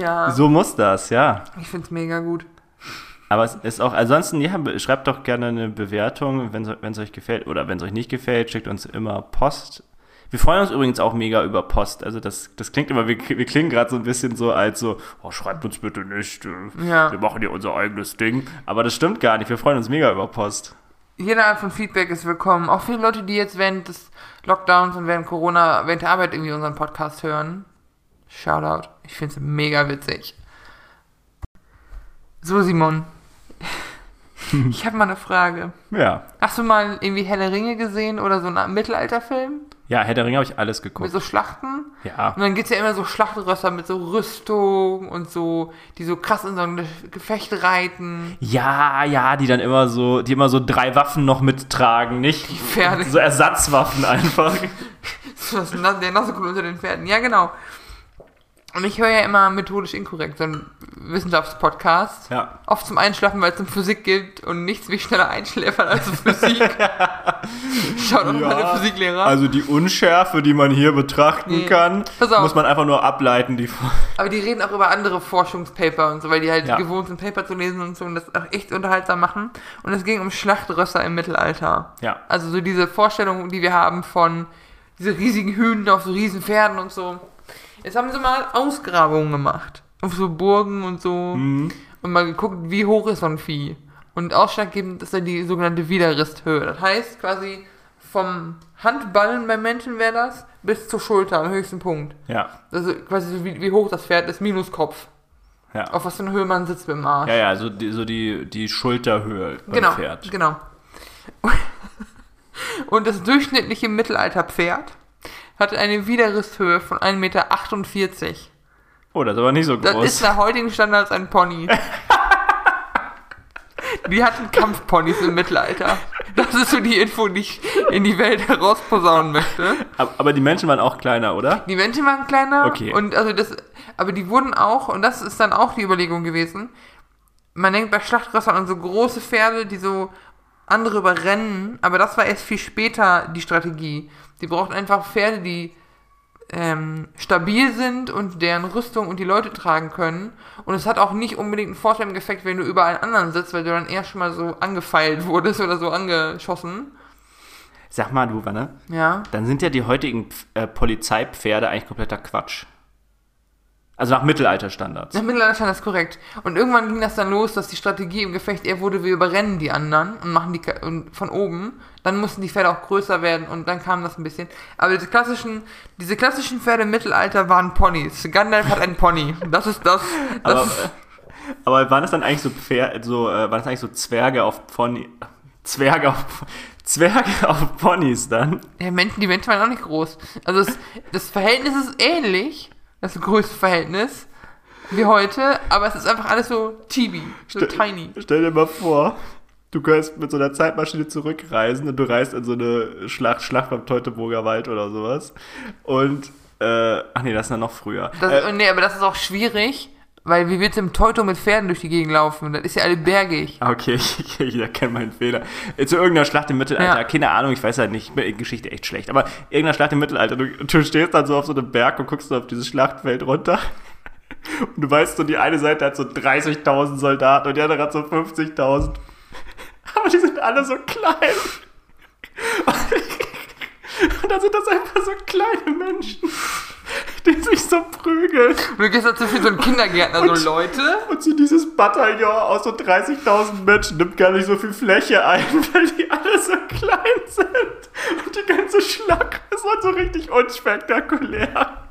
Speaker 1: ja,
Speaker 2: So muss das, ja.
Speaker 1: ich find's mega gut.
Speaker 2: Aber es ist auch, ansonsten, ja, schreibt doch gerne eine Bewertung, wenn es euch gefällt. Oder wenn es euch nicht gefällt, schickt uns immer Post. Wir freuen uns übrigens auch mega über Post. Also das, das klingt immer, wir, wir klingen gerade so ein bisschen so als so, oh, schreibt uns bitte nicht, äh,
Speaker 1: Ja.
Speaker 2: wir machen hier unser eigenes Ding. Aber das stimmt gar nicht, wir freuen uns mega über Post.
Speaker 1: Jede Art von Feedback ist willkommen. Auch viele Leute, die jetzt während des Lockdowns und während Corona, während der Arbeit irgendwie unseren Podcast hören. Shoutout. Ich find's mega witzig. So, Simon. Ich habe mal eine Frage.
Speaker 2: Ja.
Speaker 1: Hast du mal irgendwie Helle Ringe gesehen oder so einen Mittelalterfilm
Speaker 2: Ja, Herr der Ringe habe ich alles
Speaker 1: mit
Speaker 2: geguckt.
Speaker 1: so Schlachten?
Speaker 2: Ja.
Speaker 1: Und dann gibt's ja immer so Schlachtrösser mit so Rüstung und so, die so krass in so ein Gefecht reiten.
Speaker 2: Ja, ja, die dann immer so, die immer so drei Waffen noch mittragen, nicht?
Speaker 1: Die Pferde.
Speaker 2: So Ersatzwaffen einfach.
Speaker 1: So das, der Nassekul unter den Pferden. Ja, genau. Und ich höre ja immer methodisch inkorrekt, so einen Wissenschaftspodcast.
Speaker 2: Ja.
Speaker 1: Oft zum Einschlafen, weil es um Physik geht und nichts wie schneller einschläfern als Physik. Schaut auch meine Physiklehrer.
Speaker 2: Also die Unschärfe, die man hier betrachten
Speaker 1: Nee.
Speaker 2: kann, muss man einfach nur ableiten. Die
Speaker 1: Aber die reden auch über andere Forschungspaper und so, weil die halt
Speaker 2: Ja.
Speaker 1: gewohnt sind, Paper zu lesen und so und das auch echt unterhaltsam machen. Und es ging um Schlachtrösser im Mittelalter.
Speaker 2: ja.
Speaker 1: Also so diese Vorstellung, die wir haben von diese riesigen Hühnen auf so riesen Pferden und so. Jetzt haben sie mal Ausgrabungen gemacht. Auf so Burgen und so.
Speaker 2: Mhm.
Speaker 1: Und mal geguckt, wie hoch ist so ein Vieh. Und ausschlaggebend ist dann die sogenannte Widerristhöhe. Das heißt quasi vom Handballen beim Menschen wäre das bis zur Schulter am höchsten Punkt.
Speaker 2: Ja.
Speaker 1: Also quasi so wie, wie hoch das Pferd ist, minus Kopf.
Speaker 2: Ja.
Speaker 1: Auf was für eine Höhe man sitzt mit dem Arsch.
Speaker 2: Ja, ja, so die, so die, die Schulterhöhe beim
Speaker 1: genau,
Speaker 2: Pferd.
Speaker 1: genau. Und das durchschnittliche Mittelalterpferd hatte eine Widerrisshöhe von 1,48 Meter.
Speaker 2: Oh, das ist aber nicht so
Speaker 1: Das
Speaker 2: groß.
Speaker 1: ist nach heutigen Standards ein Pony. Die hatten Kampfponys im Mittelalter. Das ist so die Info, die ich in die Welt herausposaunen möchte.
Speaker 2: Ab- aber die Menschen waren auch kleiner, oder?
Speaker 1: Die Menschen waren kleiner.
Speaker 2: Okay.
Speaker 1: Und also das, aber die wurden auch, und das ist dann auch die Überlegung gewesen, man denkt bei Schlachtrössern an so große Pferde, die so andere überrennen, aber das war erst viel später die Strategie. Die brauchten einfach Pferde, die ähm, stabil sind und deren Rüstung und die Leute tragen können. Und es hat auch nicht unbedingt einen Vorstellungseffekt, wenn du über einen anderen sitzt, weil du dann eher schon mal so angefeilt wurdest oder so angeschossen.
Speaker 2: Sag mal, du, Wanne,
Speaker 1: Ja.
Speaker 2: dann sind ja die heutigen äh, Polizeipferde eigentlich kompletter Quatsch. Also nach Mittelalterstandards.
Speaker 1: Stand das korrekt. Und irgendwann ging das dann los, dass die Strategie im Gefecht eher wurde, wir überrennen die anderen und machen die und von oben. Dann mussten die Pferde auch größer werden und dann kam das ein bisschen. Aber diese klassischen, diese klassischen Pferde im Mittelalter waren Ponys. Gandalf hat einen Pony. Das ist das. das
Speaker 2: Aber,
Speaker 1: ist,
Speaker 2: aber waren das dann eigentlich so Pferde, so, äh, waren das eigentlich so Zwerge auf Pony, Zwerge auf, Zwerge auf Ponys dann?
Speaker 1: ja, Menschen, die Menschen waren auch nicht groß. Also es, das Verhältnis ist ähnlich, das größte Verhältnis wie heute, aber es ist einfach alles so chibi, so
Speaker 2: Ste-
Speaker 1: tiny.
Speaker 2: Stell dir mal vor, du kannst mit so einer Zeitmaschine zurückreisen und du reist in so eine Schlacht, Schlacht beim Teutoburger Wald oder sowas. Und, äh, ach nee, das ist dann noch früher.
Speaker 1: Das,
Speaker 2: äh,
Speaker 1: nee, aber das ist auch schwierig, weil wie willst du im Teuto mit Pferden durch die Gegend laufen? Das ist ja alle bergig.
Speaker 2: Ah, Okay, ich, ich, ich erkenne meinen Fehler. Äh, Zu irgendeiner Schlacht im Mittelalter,
Speaker 1: Ja.
Speaker 2: keine Ahnung, ich weiß halt nicht, ich bin in Geschichte echt schlecht, aber irgendeiner Schlacht im Mittelalter, du, du stehst dann so auf so einem Berg und guckst so auf dieses Schlachtfeld runter und du weißt so, die eine Seite hat so 30.000 Soldaten und die andere hat so 50.000. Aber die sind alle so klein. Und dann sind das einfach so kleine Menschen, die sich so prügeln.
Speaker 1: Und du gehst dazu für so einen Kindergärtner,
Speaker 2: Und-
Speaker 1: so Leute.
Speaker 2: Und so dieses Bataillon aus so 30.000 Menschen nimmt gar nicht so viel Fläche ein, weil die alle so klein sind. Und die ganze Schlacht ist halt so richtig unspektakulär.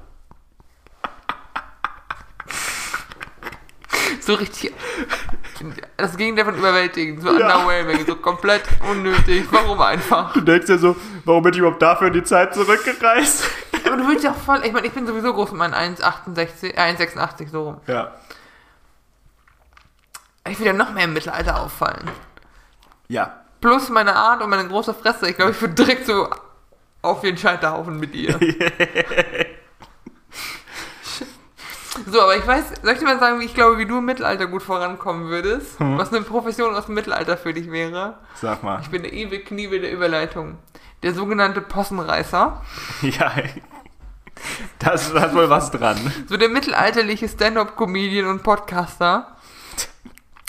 Speaker 1: So richtig. Das Gegenteil von überwältigend, so
Speaker 2: Ja.
Speaker 1: underwhelming, so komplett unnötig. Warum einfach?
Speaker 2: Du denkst dir so, warum bin ich überhaupt dafür in die Zeit zurückgereist?
Speaker 1: Aber du willst ja voll. Ich meine, ich bin sowieso groß mit meinen 1,68, äh, 1,86 so rum.
Speaker 2: Ja.
Speaker 1: Ich will ja noch mehr im Mittelalter auffallen.
Speaker 2: Ja.
Speaker 1: Plus meine Art und meine große Fresse. Ich glaube, ich würde direkt so auf den Scheiterhaufen mit ihr. so, aber ich weiß, soll ich dir mal sagen, ich glaube, wie du im Mittelalter gut vorankommen würdest? Was eine Profession aus dem Mittelalter für dich wäre?
Speaker 2: Sag mal.
Speaker 1: Ich bin der ewig Kniebel der Überleitung. Der sogenannte Possenreißer.
Speaker 2: Ja. Das hat wohl was dran.
Speaker 1: So der mittelalterliche Stand-Up-Comedian und Podcaster.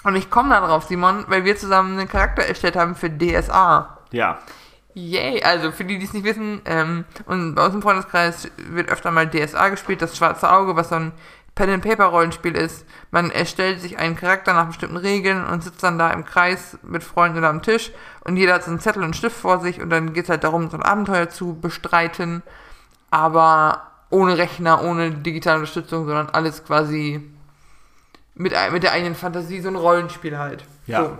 Speaker 1: Und ich komme da drauf, Simon, weil wir zusammen einen Charakter erstellt haben für DSA.
Speaker 2: Ja.
Speaker 1: Yay! Also für die, die es nicht wissen, ähm, und bei uns im Freundeskreis wird öfter mal DSA gespielt, das schwarze Auge, was so ein Pen-and-Paper-Rollenspiel ist. Man erstellt sich einen Charakter nach bestimmten Regeln und sitzt dann da im Kreis mit Freunden oder am Tisch und jeder hat so einen Zettel und einen Stift vor sich und dann geht es halt darum, so ein Abenteuer zu bestreiten, aber ohne Rechner, ohne digitale Unterstützung, sondern alles quasi mit, mit der eigenen Fantasie, so ein Rollenspiel halt.
Speaker 2: Ja.
Speaker 1: So.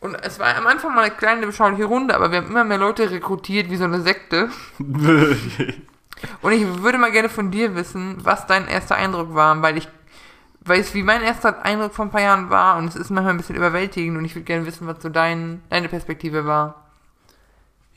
Speaker 1: Und es war am Anfang mal eine kleine beschauliche Runde, aber wir haben immer mehr Leute rekrutiert wie so eine Sekte. Und ich würde mal gerne von dir wissen, was dein erster Eindruck war, weil ich weiß, wie mein erster Eindruck vor ein paar Jahren war und es ist manchmal ein bisschen überwältigend und ich würde gerne wissen, was so dein, deine Perspektive war.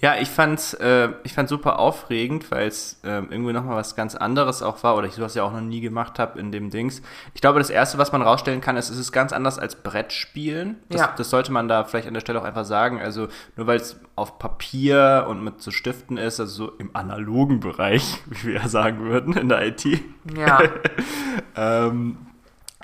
Speaker 2: Ja, ich fand's, äh, ich fand's super aufregend, weil es ähm, irgendwie nochmal was ganz anderes auch war, oder ich sowas ja auch noch nie gemacht habe in dem Dings. Ich glaube, das Erste, was man rausstellen kann, ist, es ist ganz anders als Brettspielen. Das,
Speaker 1: Ja.
Speaker 2: das sollte man da vielleicht an der Stelle auch einfach sagen. Also nur weil es auf Papier und mit so Stiften ist, also so im analogen Bereich, wie wir ja sagen würden in der IT,
Speaker 1: Ja,
Speaker 2: ähm,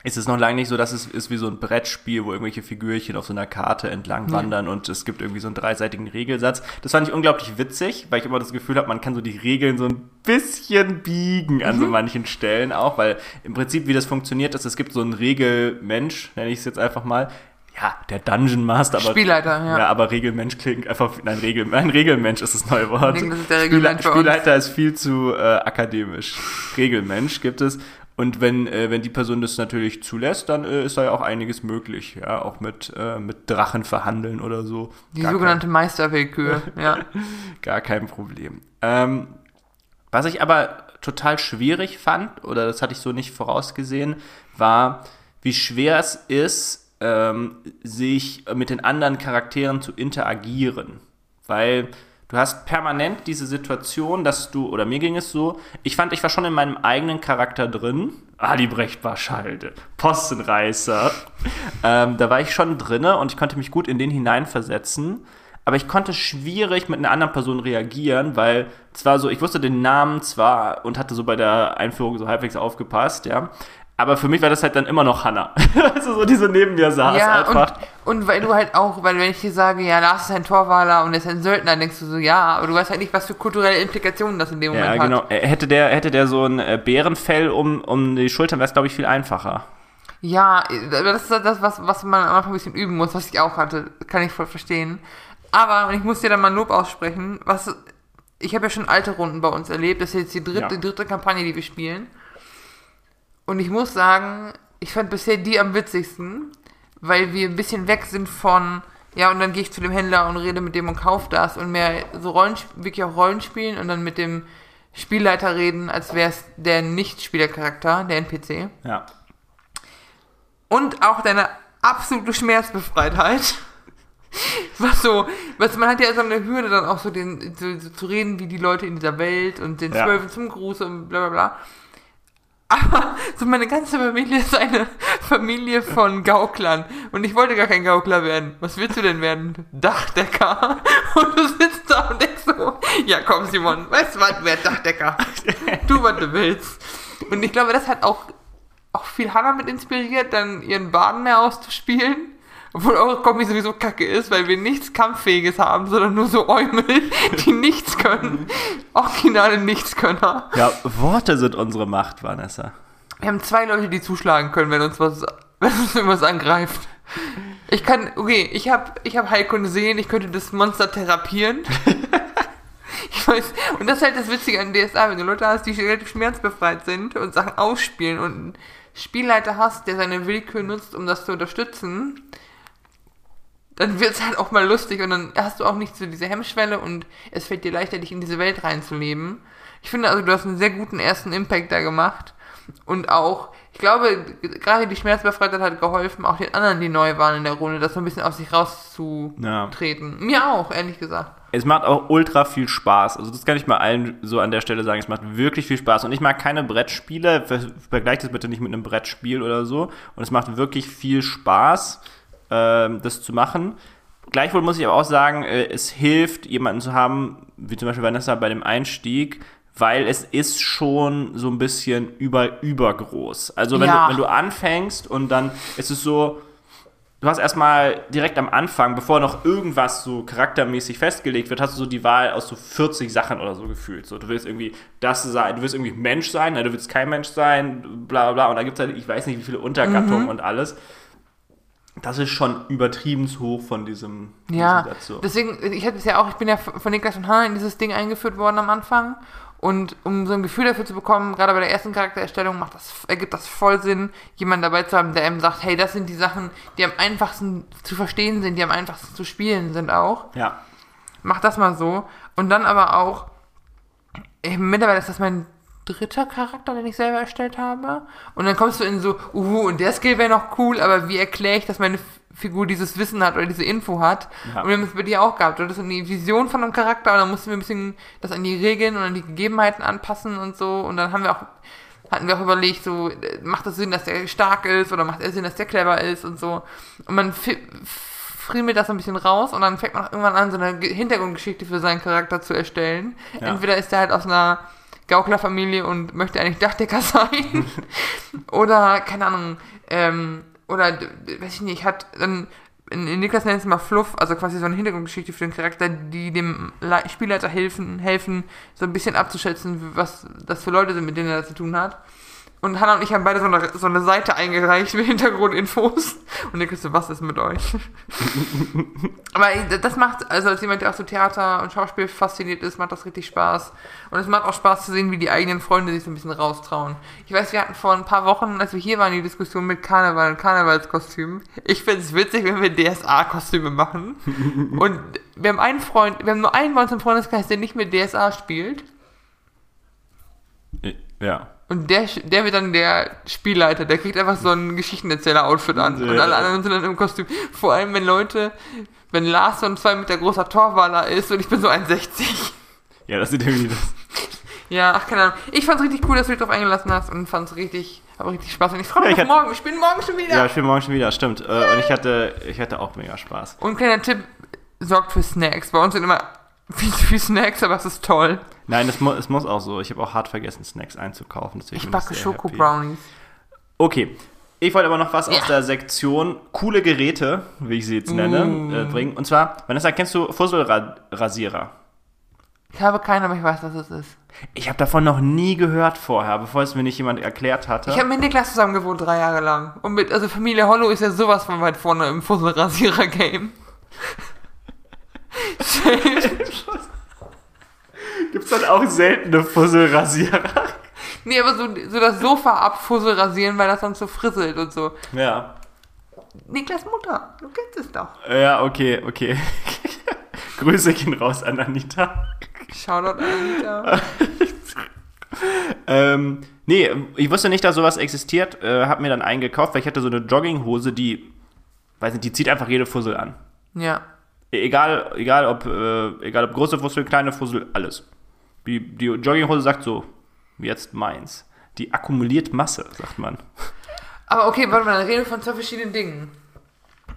Speaker 2: ist es noch lange nicht so, dass es ist wie so ein Brettspiel, wo irgendwelche Figürchen auf so einer Karte entlang wandern und es gibt irgendwie so einen dreiseitigen Regelsatz. Das fand ich unglaublich witzig, weil ich immer das Gefühl habe, man kann so die Regeln so ein bisschen biegen an so manchen Stellen auch, weil im Prinzip, wie das funktioniert, ist, es gibt so einen Regelmensch, nenne ich es jetzt einfach mal, ja, der Dungeon Master, aber
Speaker 1: Spielleiter, ja.
Speaker 2: ja, aber Regelmensch klingt einfach, nein, Regel, ein Regelmensch ist das neue Wort.
Speaker 1: Denke, das ist uns.
Speaker 2: Spielleiter ist viel zu äh, akademisch. Regelmensch gibt es. Und wenn, äh, wenn die Person das natürlich zulässt, dann äh, ist da ja auch einiges möglich. Ja, auch mit, äh, mit Drachen verhandeln oder so.
Speaker 1: die
Speaker 2: Gar
Speaker 1: sogenannte Meisterwillkür. Ja.
Speaker 2: Gar kein Problem. Ähm, was ich aber total schwierig fand, oder das hatte ich so nicht vorausgesehen, war, wie schwer es ist, ähm, sich mit den anderen Charakteren zu interagieren. Weil du hast permanent diese Situation, dass du, oder mir ging es so, ich fand, ich war schon in meinem eigenen Charakter drin. Ali Brecht war Schalde, Postenreißer. ähm, da war ich schon drinne und ich konnte mich gut in den hineinversetzen. Aber ich konnte schwierig mit einer anderen Person reagieren, weil zwar so, ich wusste den Namen zwar und hatte so bei der Einführung so halbwegs aufgepasst, ja. Aber für mich war das halt dann immer noch Hannah. also so, die so neben mir saß
Speaker 1: Ja,
Speaker 2: einfach.
Speaker 1: und, und weil du halt auch, weil wenn ich dir sage, ja, Lars ist ein Torwaler und er ist ein Söldner, dann denkst du so, ja, aber du weißt halt nicht, was für kulturelle Implikationen das in dem
Speaker 2: Ja,
Speaker 1: Moment
Speaker 2: genau.
Speaker 1: hat.
Speaker 2: Äh, Hätte der, hätte der so ein äh, Bärenfell um, um die Schultern, wäre es, glaube ich, viel einfacher.
Speaker 1: Ja, das ist das, was, was man am Anfang ein bisschen üben muss, was ich auch hatte. Kann ich voll verstehen. Aber, und ich muss dir da mal ein Lob aussprechen, was, ich habe ja schon alte Runden bei uns erlebt, das ist jetzt die dritte,
Speaker 2: Ja.
Speaker 1: die dritte Kampagne, die wir spielen. Und ich muss sagen, ich fand bisher die am witzigsten, weil wir ein bisschen weg sind von, ja, und dann gehe ich zu dem Händler und rede mit dem und kaufe das und mehr so Rollen, wirklich auch Rollenspielen und dann mit dem Spielleiter reden, als wäre es der Nicht-Spielercharakter, der NPC.
Speaker 2: Ja.
Speaker 1: Und auch deine absolute Schmerzbefreitheit. Was so, was man hat ja so eine Hürde, dann auch so, den, so, so zu reden wie die Leute in dieser Welt und den
Speaker 2: Ja.
Speaker 1: Zwölfen zum Gruß und bla bla bla. Aber so meine ganze Familie ist eine Familie von Gauklern. Und ich wollte gar kein Gaukler werden. Was willst du denn werden? Dachdecker. Und du sitzt da und denkst so, ja komm Simon, weißt du was, wer Dachdecker? Du, was du willst. Und ich glaube, das hat auch, auch viel Hannah mit inspiriert, dann ihren Baden mehr auszuspielen. Obwohl eure Kombi sowieso kacke ist, weil wir nichts Kampffähiges haben, sondern nur so Eumel, die nichts können. Originale Nichtskönner.
Speaker 2: Ja, Worte sind unsere Macht, Vanessa.
Speaker 1: Wir haben zwei Leute, die zuschlagen können, wenn uns was, wenn uns irgendwas angreift. Ich kann, okay, ich habe ich hab Heilkunde sehen, ich könnte das Monster therapieren. Ich weiß, und das ist halt das Witzige an DSA, wenn du Leute hast, die relativ schmerzbefreit sind und Sachen ausspielen und einen Spielleiter hast, der seine Willkür nutzt, um das zu unterstützen, dann wird es halt auch mal lustig und dann hast du auch nicht so diese Hemmschwelle und es fällt dir leichter, dich in diese Welt reinzuleben. Ich finde also, du hast einen sehr guten ersten Impact da gemacht und auch, ich glaube, gerade die Schmerzbefreitheit hat geholfen, auch den anderen, die neu waren in der Runde, das so ein bisschen auf sich rauszutreten. Mir auch, ehrlich gesagt.
Speaker 2: Es macht auch ultra viel Spaß. Also das kann ich mal allen so an der Stelle sagen. Es macht wirklich viel Spaß. Und ich mag keine Brettspiele. Ver- Vergleicht das bitte nicht mit einem Brettspiel oder so. Und es macht wirklich viel Spaß, ähm, das zu machen. Gleichwohl muss ich aber auch sagen, äh, es hilft, jemanden zu haben, wie zum Beispiel Vanessa bei dem Einstieg, weil es ist schon so ein bisschen über, übergroß. Also wenn,
Speaker 1: Ja.
Speaker 2: du, wenn du anfängst und dann ist es so, du hast erstmal direkt am Anfang, bevor noch irgendwas so charaktermäßig festgelegt wird, hast du so die Wahl aus so 40 Sachen oder so gefühlt. So, du willst irgendwie das sein, du willst irgendwie Mensch sein, nein, du willst kein Mensch sein, bla bla bla. Und da gibt es halt, ich weiß nicht, wie viele Untergattungen
Speaker 1: Mhm.
Speaker 2: und alles. Das ist schon übertrieben hoch von diesem,
Speaker 1: Ja,
Speaker 2: diesem so.
Speaker 1: deswegen, ich hatte es ja auch, ich bin ja von Niklas und Hannah in dieses Ding eingeführt worden am Anfang. Und um so ein Gefühl dafür zu bekommen, gerade bei der ersten Charaktererstellung, macht das, ergibt das voll Sinn, jemanden dabei zu haben, der einem sagt, hey, das sind die Sachen, die am einfachsten zu verstehen sind, die am einfachsten zu spielen sind auch.
Speaker 2: Ja.
Speaker 1: Mach das mal so. Und dann aber auch, mittlerweile ist das mein dritter Charakter, den ich selber erstellt habe. Und dann kommst du in so, uh, und der Skill wäre noch cool, aber wie erkläre ich, dass meine Figur dieses Wissen hat oder diese Info hat?
Speaker 2: Ja.
Speaker 1: Und wir haben es bei dir auch gehabt. Du hattest eine Vision von einem Charakter und dann mussten wir ein bisschen das an die Regeln und an die Gegebenheiten anpassen und so. Und dann haben wir auch, hatten wir auch überlegt, so, äh, macht das Sinn, dass der stark ist oder macht es Sinn, dass der clever ist und so. Und man friemelt das so ein bisschen raus und dann fängt man auch irgendwann an, so eine Ge- Hintergrundgeschichte für seinen Charakter zu erstellen.
Speaker 2: Ja.
Speaker 1: Entweder ist er halt aus einer Gauklerfamilie und möchte eigentlich Dachdecker sein. oder, keine Ahnung, ähm, oder, weiß ich nicht, hat dann, in, Niklas nennt es mal Fluff, also quasi so eine Hintergrundgeschichte für den Charakter, die dem Le Spielleiter helfen, helfen, so ein bisschen abzuschätzen, was das für Leute sind, mit denen er zu tun hat. Und Hannah und ich haben beide so eine, so eine Seite eingereicht mit Hintergrundinfos. Und Niklas so, was ist mit euch? Aber das macht, also als jemand, der auch so Theater und Schauspiel fasziniert ist, macht das richtig Spaß. Und es macht auch Spaß zu sehen, wie die eigenen Freunde sich so ein bisschen raustrauen. Ich weiß, wir hatten vor ein paar Wochen, als wir hier waren, die Diskussion mit Karneval und Karnevalskostümen. Ich finde es witzig, wenn wir DSA-Kostüme machen. und wir haben einen Freund, wir haben nur einen bei uns im Freundeskreis, der nicht mit DSA spielt.
Speaker 2: Ja.
Speaker 1: Und der, der wird dann der Spielleiter, der kriegt einfach so ein Geschichtenerzähler-Outfit an. Und alle anderen sind dann im Kostüm. Vor allem, wenn Leute, wenn Lars so ein 2 Meter großer Torwaler ist und ich bin so 1,60.
Speaker 2: Ja, das sieht irgendwie das.
Speaker 1: Ja, ach, keine Ahnung. Ich fand's richtig cool, dass du dich drauf eingelassen hast und fand's richtig, aber richtig Spaß. Und ich freue
Speaker 2: Ja,
Speaker 1: mich
Speaker 2: ich
Speaker 1: auf morgen. Wir spielen morgen schon wieder.
Speaker 2: Ja, ich spiele morgen schon wieder, stimmt. Äh, Und ich hatte, ich hatte auch mega Spaß.
Speaker 1: Und kleiner Tipp, sorgt für Snacks. Bei uns sind immer viel zu viel Snacks, aber es ist toll.
Speaker 2: Nein, es, mu es muss auch so. Ich habe auch hart vergessen, Snacks einzukaufen. deswegen
Speaker 1: Ich backe
Speaker 2: sehr
Speaker 1: Schoko
Speaker 2: happy.
Speaker 1: Brownies.
Speaker 2: Okay. Ich wollte aber noch was
Speaker 1: Ja.
Speaker 2: aus der Sektion coole Geräte, wie ich sie jetzt nenne,
Speaker 1: Mm.
Speaker 2: äh, bringen. Und zwar, Vanessa, kennst du Fusselrasierer?
Speaker 1: Ich habe keinen, aber ich weiß, was es ist.
Speaker 2: Ich habe davon noch nie gehört vorher, bevor es mir nicht jemand erklärt hatte.
Speaker 1: Ich habe mit Niklas zusammen gewohnt, drei Jahre lang. Und mit, also Familie Hollow ist ja sowas von weit vorne im Fusselrasierer-Game.
Speaker 2: Gibt es dann auch seltene Fusselrasierer?
Speaker 1: nee, aber so, so das Sofa abfussel rasieren, weil das dann so frisselt und so.
Speaker 2: Ja.
Speaker 1: Niklas Mutter, du kennst es doch.
Speaker 2: Ja, okay, okay. Grüße gehen raus an Anita.
Speaker 1: Shoutout an Anita.
Speaker 2: Ähm, nee, ich wusste nicht, dass sowas existiert. Äh, hab mir dann einen gekauft, weil ich hatte so eine Jogginghose, die, weiß nicht, die zieht einfach jede Fussel an.
Speaker 1: Ja.
Speaker 2: Egal, egal, ob, äh, egal ob große Fussel, kleine Fussel, alles. Die, die Jogginghose sagt so, jetzt meins. Die akkumuliert Masse, sagt man.
Speaker 1: Aber okay, warte mal, dann reden wir von zwei verschiedenen Dingen.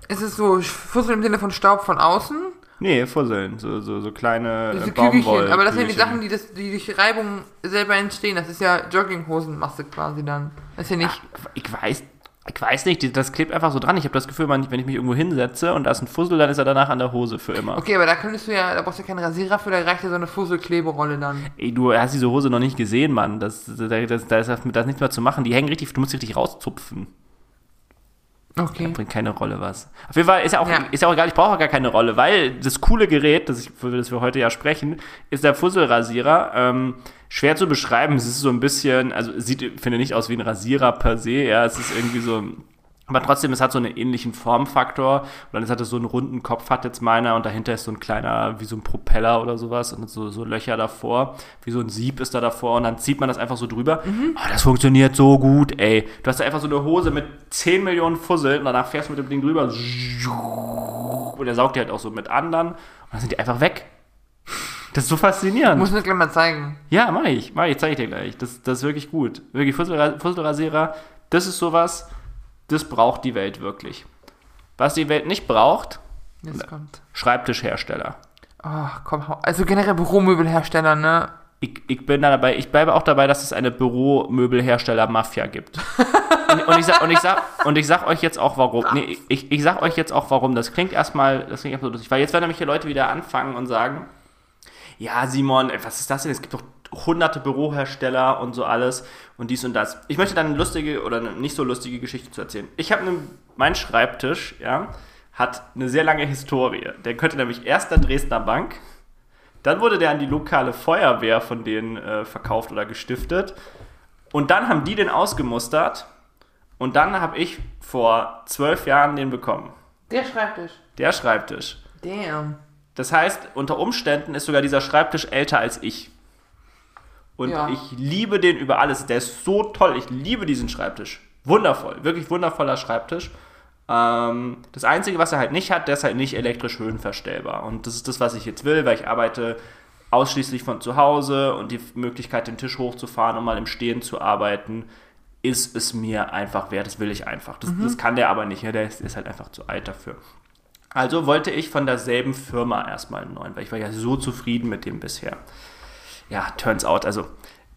Speaker 1: Ist es so Fussel im Sinne von Staub von außen?
Speaker 2: Nee, Fusseln, so, so, so kleine
Speaker 1: Diese
Speaker 2: äh,
Speaker 1: Kügelchen.
Speaker 2: Baumwoll.
Speaker 1: Aber das sind die. Sachen, die, das, die durch Reibung selber entstehen. Das ist ja Jogginghosenmasse quasi dann. Das ist ja nicht.
Speaker 2: Ich weiß, ich weiß nicht, das klebt einfach so dran. Ich habe das Gefühl, wenn ich mich irgendwo hinsetze und da ist ein Fussel, dann ist er danach an der Hose für immer.
Speaker 1: Okay, aber da könntest du ja, da brauchst du ja keinen Rasierer für, da reicht ja so eine Fusselkleberolle dann.
Speaker 2: Ey, du hast diese Hose noch nicht gesehen, Mann. Das, da ist das da ist nichts mehr zu machen. Die hängen richtig, du musst richtig rauszupfen.
Speaker 1: Okay.
Speaker 2: Bringt keine Rolle was. Auf jeden Fall ist ja auch,
Speaker 1: Ja.
Speaker 2: ist ja auch egal, ich brauche auch gar keine Rolle, weil das coole Gerät, das, ich, für das wir heute ja sprechen, ist der Fusselrasierer. Ähm, schwer zu beschreiben. Es ist so ein bisschen, also sieht, finde nicht aus wie ein Rasierer per se. Ja, es ist irgendwie so. Aber trotzdem, es hat so einen ähnlichen Formfaktor. Und dann hat es so einen runden Kopf, hat jetzt meiner, und dahinter ist so ein kleiner, wie so ein Propeller oder sowas, und so, so Löcher davor, wie so ein Sieb ist da davor, und dann zieht man das einfach so drüber. Oh, das funktioniert so gut, ey. Du hast da einfach so eine Hose mit 10 Millionen Fusseln, und danach fährst du mit dem Ding drüber, und der saugt die halt auch so mit anderen, und dann sind die einfach weg. Das ist so faszinierend.
Speaker 1: Muss mir gleich mal zeigen.
Speaker 2: Ja, mach ich. Mach ich, zeig ich dir gleich. Das, das ist wirklich gut. Wirklich, Fusselra Fusselrasierer, das ist sowas, das braucht die Welt wirklich. Was die Welt nicht braucht,
Speaker 1: Jetzt kommt.
Speaker 2: Schreibtischhersteller.
Speaker 1: Oh, komm, also generell Büromöbelhersteller, ne?
Speaker 2: Ich, ich bin da dabei, ich bleibe auch dabei, dass es eine Büromöbelhersteller-Mafia gibt. und, und, ich sag, und, ich sag, und ich sag euch jetzt auch warum. Nee, ich, ich sag euch jetzt auch warum. Das klingt erstmal, das klingt erstmal lustig, weil jetzt werden nämlich hier Leute wieder anfangen und sagen, ja, Simon, was ist das denn? Es gibt doch hunderte Bürohersteller und so alles und dies und das. Ich möchte dann eine lustige oder eine nicht so lustige Geschichte zu erzählen. Ich habe einen, mein Schreibtisch, ja, hat eine sehr lange Historie. Der könnte nämlich erst der Dresdner Bank, dann wurde der an die lokale Feuerwehr von denen äh, verkauft oder gestiftet und dann haben die den ausgemustert und dann habe ich vor zwölf Jahren den bekommen.
Speaker 1: Der Schreibtisch.
Speaker 2: Der Schreibtisch.
Speaker 1: Damn.
Speaker 2: Das heißt, unter Umständen ist sogar dieser Schreibtisch älter als ich. Und
Speaker 1: Ja.
Speaker 2: ich liebe den über alles. Der ist so toll. Ich liebe diesen Schreibtisch. Wundervoll. Wirklich wundervoller Schreibtisch. Ähm, das Einzige, was er halt nicht hat, der ist halt nicht elektrisch höhenverstellbar. Und das ist das, was ich jetzt will, weil ich arbeite ausschließlich von zu Hause und die Möglichkeit, den Tisch hochzufahren, um mal im Stehen zu arbeiten, ist es mir einfach wert. Das will ich einfach. Das, das kann der aber nicht. Ja, der ist, ist halt einfach zu alt dafür. Also wollte ich von derselben Firma erstmal einen neuen, weil ich war ja so zufrieden mit dem bisher. Ja, turns out, also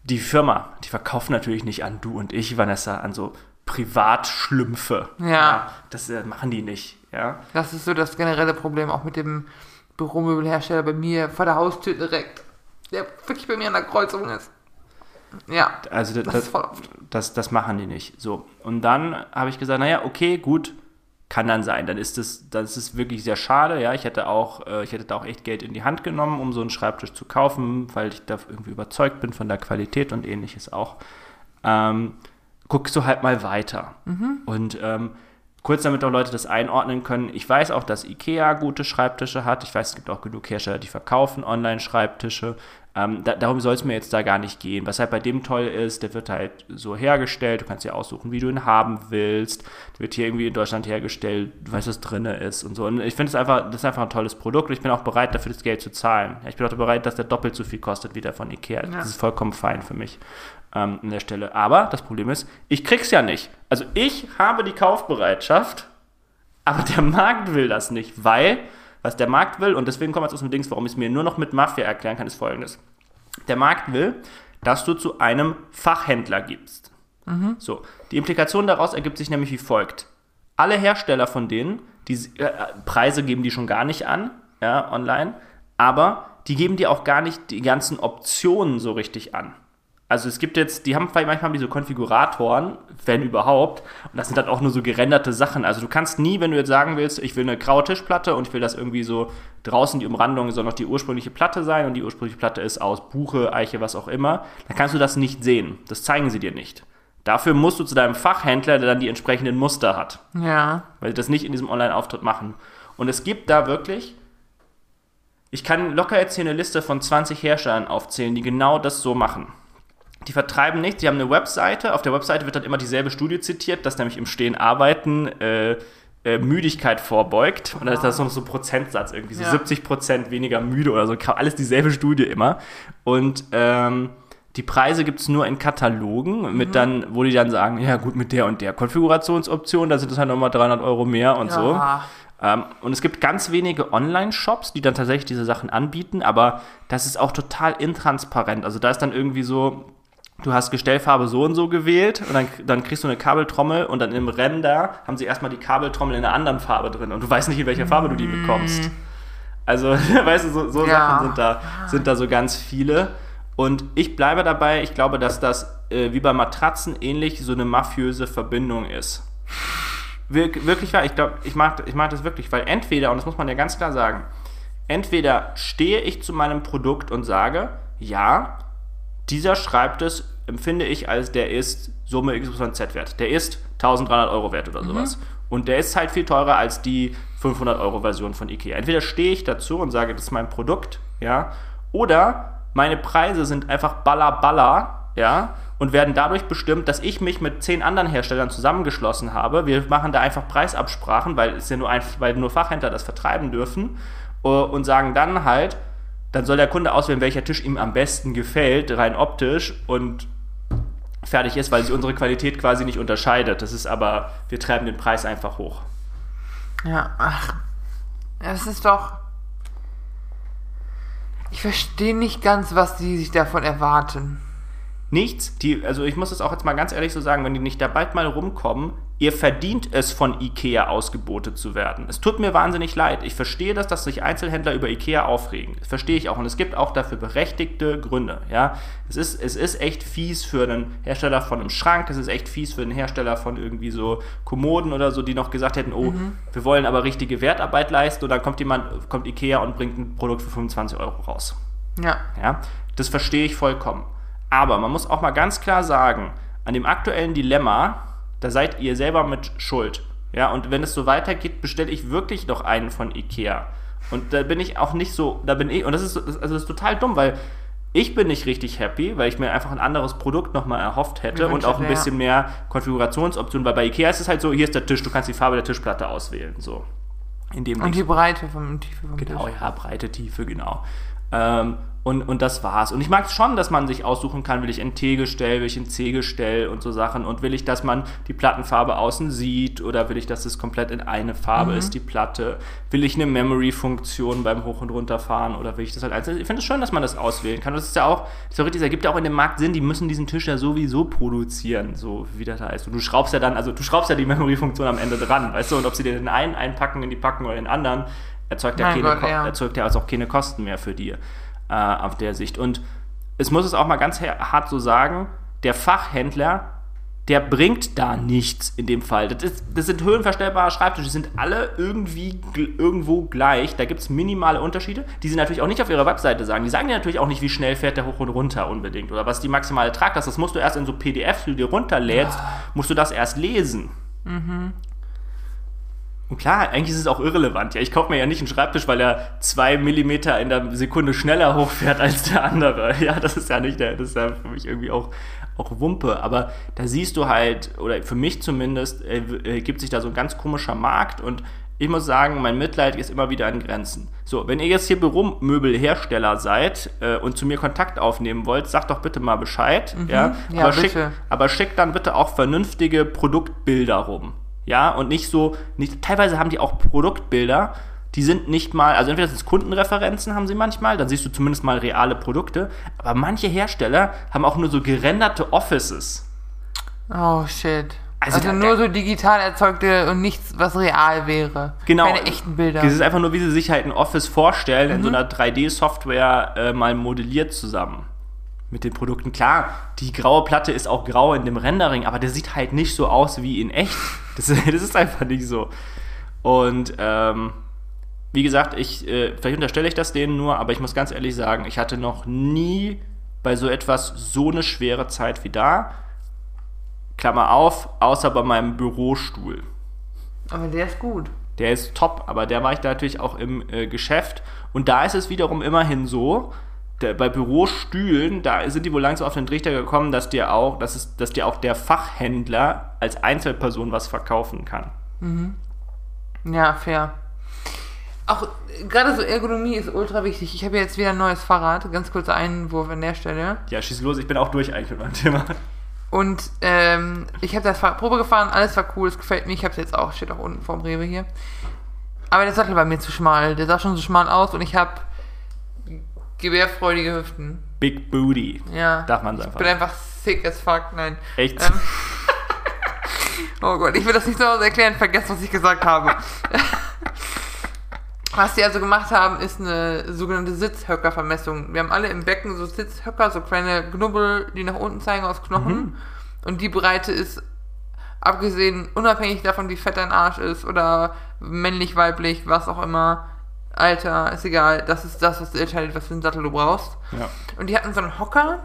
Speaker 2: die Firma, die verkauft natürlich nicht an du und ich, Vanessa, an so Privatschlümpfe.
Speaker 1: Ja.
Speaker 2: das äh, machen die nicht, ja.
Speaker 1: Das ist so das generelle Problem auch mit dem Büromöbelhersteller bei mir vor der Haustür direkt. Der wirklich bei mir an der Kreuzung ist. Ja,
Speaker 2: Also das,
Speaker 1: das
Speaker 2: das,
Speaker 1: ist voll oft.
Speaker 2: das, das machen die nicht. So. Und dann habe ich gesagt, naja, okay, gut, kann dann sein. Dann ist es, das ist wirklich sehr schade. Ja, ich hätte auch, äh, ich hätte da auch echt Geld in die Hand genommen, um so einen Schreibtisch zu kaufen, weil ich da irgendwie überzeugt bin von der Qualität und ähnliches auch. Ähm, guckst du halt mal weiter. Und ähm, kurz damit auch Leute das einordnen können, ich weiß auch, dass IKEA gute Schreibtische hat. Ich weiß, es gibt auch genug Hersteller, die verkaufen Online-Schreibtische. Ähm, da, darum soll es mir jetzt da gar nicht gehen. Was halt bei dem toll ist, der wird halt so hergestellt. Du kannst dir aussuchen, wie du ihn haben willst. Der wird hier irgendwie in Deutschland hergestellt. Du weißt, was drin ist und so. Und ich finde es einfach, das ist einfach ein tolles Produkt und ich bin auch bereit, dafür das Geld zu zahlen. Ja, ich bin auch bereit, dass der doppelt so viel kostet wie der von IKEA. Das ist vollkommen fein für mich ähm, an der Stelle. Aber das Problem ist, ich krieg's ja nicht. Also ich habe die Kaufbereitschaft, aber der Markt will das nicht, weil, was der Markt will, und deswegen kommen wir jetzt aus dem Dings, warum ich es mir nur noch mit Mafia erklären kann, ist folgendes. Der Markt will, dass du zu einem Fachhändler gibst. So, die Implikation daraus ergibt sich nämlich wie folgt. Alle Hersteller von denen, die äh, Preise geben die schon gar nicht an, ja, online, aber die geben dir auch gar nicht die ganzen Optionen so richtig an. Also es gibt jetzt, die haben manchmal haben die so Konfiguratoren, wenn überhaupt, und das sind dann auch nur so gerenderte Sachen. Also du kannst nie, wenn du jetzt sagen willst, ich will eine graue Tischplatte und ich will das irgendwie so draußen die Umrandung soll noch die ursprüngliche Platte sein und die ursprüngliche Platte ist aus Buche, Eiche, was auch immer, dann kannst du das nicht sehen. Das zeigen sie dir nicht. Dafür musst du zu deinem Fachhändler, der dann die entsprechenden Muster hat
Speaker 1: Ja.
Speaker 2: weil sie das nicht in diesem Online-Auftritt machen. Und es gibt da wirklich, ich kann locker jetzt hier eine Liste von 20 Herstellern aufzählen, die genau das so machen. Die vertreiben nichts, die haben eine Webseite, auf der Webseite wird dann immer dieselbe Studie zitiert, dass nämlich im Stehen arbeiten äh, äh, Müdigkeit vorbeugt. Und da ist das noch so ein Prozentsatz, irgendwie so
Speaker 1: Ja.
Speaker 2: 70 Prozent weniger müde oder so. Alles dieselbe Studie immer. Und ähm, die Preise gibt es nur in Katalogen, mit dann, wo die dann sagen, ja gut, mit der und der Konfigurationsoption, da sind es halt nochmal 300 Euro mehr und so.
Speaker 1: Ja.
Speaker 2: Ähm, und es gibt ganz wenige Online-Shops, die dann tatsächlich diese Sachen anbieten, aber das ist auch total intransparent. Also da ist dann irgendwie so, du hast Gestellfarbe so und so gewählt und dann, dann kriegst du eine Kabeltrommel und dann im Render haben sie erstmal die Kabeltrommel in einer anderen Farbe drin und du weißt nicht, in welcher Farbe du die bekommst. Also, weißt du, so, so
Speaker 1: Ja.
Speaker 2: Sachen sind da, sind da so ganz viele. Und ich bleibe dabei, ich glaube, dass das äh, wie bei Matratzen ähnlich so eine mafiöse Verbindung ist. Wir, wirklich wahr, ich glaube, ich mag, ich mag das wirklich, weil entweder, und das muss man ja ganz klar sagen, entweder stehe ich zu meinem Produkt und sage, ja, dieser Schreibtisch empfinde ich als der ist Summe XYZ wert. Der ist 1300 Euro wert oder sowas. Und der ist halt viel teurer als die 500 Euro Version von Ikea. Entweder stehe ich dazu und sage, das ist mein Produkt, ja, oder meine Preise sind einfach baller baller, ja, und werden dadurch bestimmt, dass ich mich mit zehn anderen Herstellern zusammengeschlossen habe. Wir machen da einfach Preisabsprachen, weil es ja nur ein, weil nur Fachhändler das vertreiben dürfen äh, und sagen dann halt, dann soll der Kunde auswählen, welcher Tisch ihm am besten gefällt, rein optisch und fertig ist, weil sich unsere Qualität quasi nicht unterscheidet. Das ist aber, wir treiben den Preis einfach hoch.
Speaker 1: Ja, ach. Es ist doch. Ich verstehe nicht ganz, was die sich davon erwarten.
Speaker 2: Nichts, die, also ich muss es auch jetzt mal ganz ehrlich so sagen, wenn die nicht da bald mal rumkommen, ihr verdient es von Ikea ausgebotet zu werden. Es tut mir wahnsinnig leid. Ich verstehe das, dass sich Einzelhändler über Ikea aufregen. Das verstehe ich auch und es gibt auch dafür berechtigte Gründe. Ja, es ist, es ist echt fies für einen Hersteller von einem Schrank, es ist echt fies für einen Hersteller von irgendwie so Kommoden oder so, die noch gesagt hätten, oh, wir wollen aber richtige Wertarbeit leisten und dann kommt jemand, kommt Ikea und bringt ein Produkt für 25 Euro raus.
Speaker 1: Ja.
Speaker 2: Ja, das verstehe ich vollkommen. Aber man muss auch mal ganz klar sagen, an dem aktuellen Dilemma, da seid ihr selber mit Schuld. Ja, und wenn es so weitergeht, bestelle ich wirklich noch einen von Ikea. Und da bin ich auch nicht so, da bin ich, und das ist, also das ist total dumm, weil ich bin nicht richtig happy, weil ich mir einfach ein anderes Produkt nochmal erhofft hätte und auch ein bisschen mehr Konfigurationsoptionen, weil bei Ikea ist es halt so, hier ist der Tisch, du kannst die Farbe der Tischplatte auswählen, so. In dem
Speaker 1: Und die Breite vom Tiefe vom
Speaker 2: Genau,
Speaker 1: Tisch.
Speaker 2: ja, breite Tiefe, genau. Ähm, und, und das war's. Und ich mag es schon, dass man sich aussuchen kann, will ich in T-Gestell, will ich in C-Gestell und so Sachen. Und will ich, dass man die Plattenfarbe außen sieht oder will ich, dass es komplett in eine Farbe ist, die Platte. Will ich eine Memory-Funktion beim Hoch- und Runterfahren oder will ich das halt einzeln? Ich finde es schön, dass man das auswählen kann. Das ist ja auch, theoretisch ergibt ja auch in dem Markt Sinn, die müssen diesen Tisch ja sowieso produzieren, so wie das heißt. Und du schraubst ja dann, also du schraubst ja die Memory-Funktion am Ende dran, weißt du? Und ob sie dir den einen einpacken in die Packung oder den anderen, erzeugt ja keine,
Speaker 1: Gott, ja.
Speaker 2: erzeugt ja also auch keine Kosten mehr für die äh, auf der Sicht. Und es muss es auch mal ganz hart so sagen, der Fachhändler, der bringt da nichts in dem Fall. Das, ist, das sind höhenverstellbare Schreibtische, die sind alle irgendwie irgendwo gleich. Da gibt es minimale Unterschiede, die sie natürlich auch nicht auf ihrer Webseite sagen. Die sagen dir natürlich auch nicht, wie schnell fährt der hoch und runter unbedingt oder was die maximale Traglast ist. Das musst du erst in so PDFs, die du dir runterlädst, musst du das erst lesen. Und klar, eigentlich ist es auch irrelevant. Ja, ich kaufe mir ja nicht einen Schreibtisch, weil er zwei Millimeter in der Sekunde schneller hochfährt als der andere. Ja, das ist ja nicht der, das ist ja für mich irgendwie auch, auch Wumpe. Aber da siehst du halt, oder für mich zumindest, äh, äh, gibt sich da so ein ganz komischer Markt und ich muss sagen, mein Mitleid ist immer wieder an Grenzen. So, wenn ihr jetzt hier Büromöbelhersteller seid äh, und zu mir Kontakt aufnehmen wollt, sagt doch bitte mal Bescheid. Ja,
Speaker 1: Ja,
Speaker 2: aber, schickt,
Speaker 1: bitte.
Speaker 2: aber schickt dann bitte auch vernünftige Produktbilder rum. Ja, und nicht so, nicht, teilweise haben die auch Produktbilder, die sind nicht mal, also entweder sind es Kundenreferenzen, haben sie manchmal, dann siehst du zumindest mal reale Produkte, aber manche Hersteller haben auch nur so gerenderte Offices.
Speaker 1: Oh shit.
Speaker 2: Also
Speaker 1: Also, nur so digital erzeugte und nichts, was real wäre.
Speaker 2: Genau.
Speaker 1: Keine echten Bilder.
Speaker 2: Es ist einfach nur, wie sie sich halt ein Office vorstellen, in so
Speaker 1: Mhm.
Speaker 2: einer 3D-Software äh, mal modelliert zusammen. Mit den Produkten. Klar, die graue Platte ist auch grau in dem Rendering, aber der sieht halt nicht so aus wie in echt. Das, das ist einfach nicht so. Und ähm, wie gesagt, ich, äh, vielleicht unterstelle ich das denen nur, aber ich muss ganz ehrlich sagen, ich hatte noch nie bei so etwas so eine schwere Zeit wie da. Klammer auf, außer bei meinem Bürostuhl.
Speaker 1: Aber der ist gut.
Speaker 2: Der ist top, aber der war ich da natürlich auch im äh, Geschäft. Und da ist es wiederum immerhin so, bei Bürostühlen, da sind die wohl langsam auf den Trichter gekommen, dass dir auch, dass es, dass dir auch der Fachhändler als Einzelperson was verkaufen kann.
Speaker 1: Ja, fair. Auch äh, gerade so Ergonomie ist ultra wichtig. Ich habe jetzt wieder ein neues Fahrrad. Ganz kurzer Einwurf an der Stelle.
Speaker 2: Ja, schieß los, ich bin auch durch eigentlich mit meinem Thema.
Speaker 1: Und ähm, ich habe das Fahrrad Probe gefahren, alles war cool, es gefällt mir. Ich habe es jetzt auch, steht auch unten vorm Rewe hier. Aber der Sattel war mir zu schmal. Der sah schon so schmal aus und ich habe gewehrfreudige Hüften.
Speaker 2: Big Booty.
Speaker 1: Ja.
Speaker 2: Darf man
Speaker 1: Ich
Speaker 2: einfach.
Speaker 1: bin einfach sick as fuck. Nein.
Speaker 2: Echt?
Speaker 1: Ähm, oh Gott, ich will das nicht so erklären, vergesst, was ich gesagt habe. Was die also gemacht haben, ist eine sogenannte Sitzhöckervermessung. Wir haben alle im Becken so Sitzhöcker, so kleine Knubbel, die nach unten zeigen aus Knochen. Und die Breite ist, abgesehen, unabhängig davon, wie fett dein Arsch ist oder männlich, weiblich, was auch immer, Alter, ist egal. Das ist das, was entscheidet, was für einen Sattel du brauchst.
Speaker 2: Ja.
Speaker 1: Und die hatten so einen Hocker,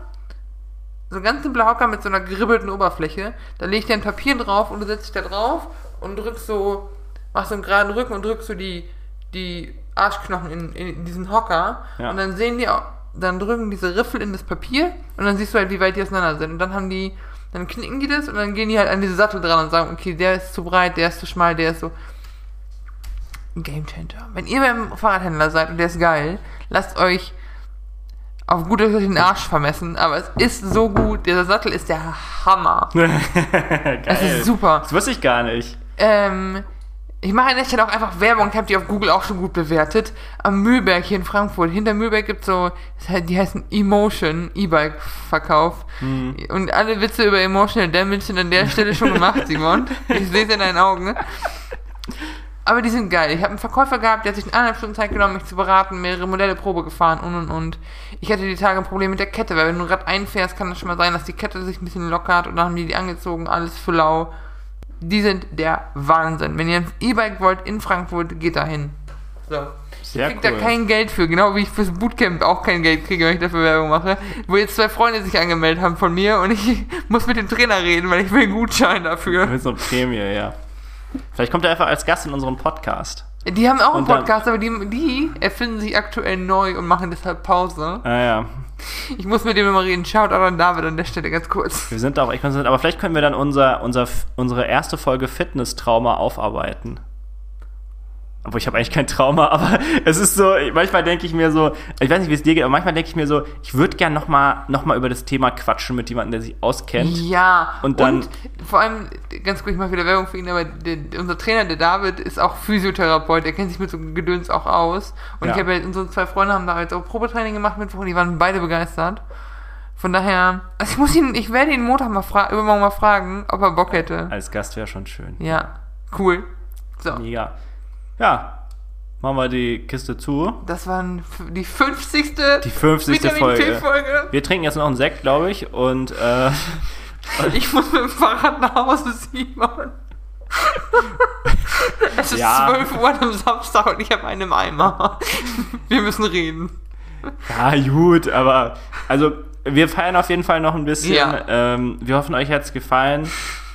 Speaker 1: so ein ganz simpler Hocker mit so einer geribbelten Oberfläche. Da legt dir ein Papier drauf und du setzt dich da drauf und drückst so, machst so einen geraden Rücken und drückst so die, die Arschknochen in, in diesen Hocker.
Speaker 2: Ja.
Speaker 1: Und dann sehen die, auch- dann drücken diese Riffel in das Papier und dann siehst du halt, wie weit die auseinander sind. Und dann haben die, dann knicken die das und dann gehen die halt an diese Sattel dran und sagen, okay, der ist zu breit, der ist zu schmal, der ist so. Ein Game Changer. Wenn ihr beim Fahrradhändler seid und der ist geil, lasst euch auf gut Deutsch den Arsch vermessen, aber es ist so gut. Dieser Sattel ist der Hammer.
Speaker 2: Geil.
Speaker 1: Es ist super.
Speaker 2: Das wusste ich gar nicht.
Speaker 1: Ähm, ich mache an der Stelle auch einfach Werbung. Ich habe die auf Google auch schon gut bewertet. Am Mühlberg hier in Frankfurt. Hinter Mühlberg gibt es so, das die heißen Emotion, E-Bike-Verkauf. Und alle Witze über Emotional Damage sind an der Stelle schon gemacht, Simon. Ich sehe es in deinen Augen. Aber die sind geil. Ich habe einen Verkäufer gehabt, der hat sich eine eineinhalb Stunden Zeit genommen, mich zu beraten, mehrere Modelle Probe gefahren und und und. Ich hatte die Tage ein Problem mit der Kette, weil wenn du ein Rad einfährst, kann das schon mal sein, dass die Kette sich ein bisschen lockert und dann haben die die angezogen, alles für lau. Die sind der Wahnsinn. Wenn ihr ein E-Bike wollt in Frankfurt, geht da hin. So.
Speaker 2: Sehr
Speaker 1: ich krieg
Speaker 2: cool.
Speaker 1: da kein Geld für, genau wie ich fürs Bootcamp auch kein Geld kriege, wenn ich dafür Werbung mache. Wo jetzt zwei Freunde sich angemeldet haben von mir und ich muss mit dem Trainer reden, weil ich will einen Gutschein dafür.
Speaker 2: Mit so einer Prämie, ja. Vielleicht kommt er einfach als Gast in unseren Podcast.
Speaker 1: Die haben auch einen Podcast, aber die, die erfinden sich aktuell neu und machen deshalb Pause.
Speaker 2: Ah ja.
Speaker 1: Ich muss mit dem immer reden. Shoutout an David an der Stelle ganz kurz.
Speaker 2: Wir sind auch echt konzentriert. Aber vielleicht können wir dann unser, unser, unsere erste Folge Fitness-Trauma aufarbeiten. Obwohl ich habe eigentlich kein Trauma, aber es ist so, manchmal denke ich mir so, ich weiß nicht, wie es dir geht, aber manchmal denke ich mir so, ich würde gern nochmal noch mal über das Thema quatschen mit jemandem, der sich auskennt.
Speaker 1: Ja,
Speaker 2: Und dann-
Speaker 1: vor allem, ganz kurz, ich mache wieder Werbung für ihn, aber der, unser Trainer, der David, ist auch Physiotherapeut, der kennt sich mit so Gedöns auch aus. Und
Speaker 2: Ja.
Speaker 1: ich habe ja, unsere zwei Freunde haben da jetzt auch Probetraining gemacht mit und die waren beide begeistert. Von daher, also ich muss ihn, ich werde ihn Montag mal fragen, übermorgen mal fragen, ob er Bock hätte.
Speaker 2: Als Gast wäre schon schön.
Speaker 1: Ja, cool. So.
Speaker 2: Mega. Ja, machen wir die Kiste zu.
Speaker 1: Das war die 50.
Speaker 2: Die 50.
Speaker 1: Vitamin
Speaker 2: Folge.
Speaker 1: T-Folge.
Speaker 2: Wir trinken jetzt noch einen Sekt, glaube ich, und äh,
Speaker 1: Ich muss mit dem Fahrrad nach Hause, Simon. es ist
Speaker 2: Ja.
Speaker 1: 12 Uhr am Samstag und ich habe einen im Eimer. Wir müssen reden.
Speaker 2: Ja, gut, aber also wir feiern auf jeden Fall noch ein bisschen.
Speaker 1: Ja.
Speaker 2: Ähm, wir hoffen, euch hat es gefallen.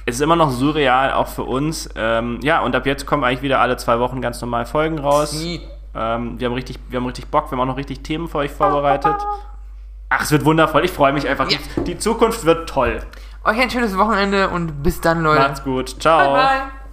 Speaker 2: Es ist immer noch surreal, auch für uns. Ähm, ja, und ab jetzt kommen eigentlich wieder alle zwei Wochen ganz normal Folgen raus. Ähm, wir, haben richtig, wir haben richtig Bock, wir haben auch noch richtig Themen für euch vorbereitet. Ach, es wird wundervoll, ich freue mich einfach.
Speaker 1: Ja.
Speaker 2: Die Zukunft wird toll.
Speaker 1: Euch ein schönes Wochenende und bis dann, Leute.
Speaker 2: Macht's gut. Ciao.
Speaker 1: Bye, bye.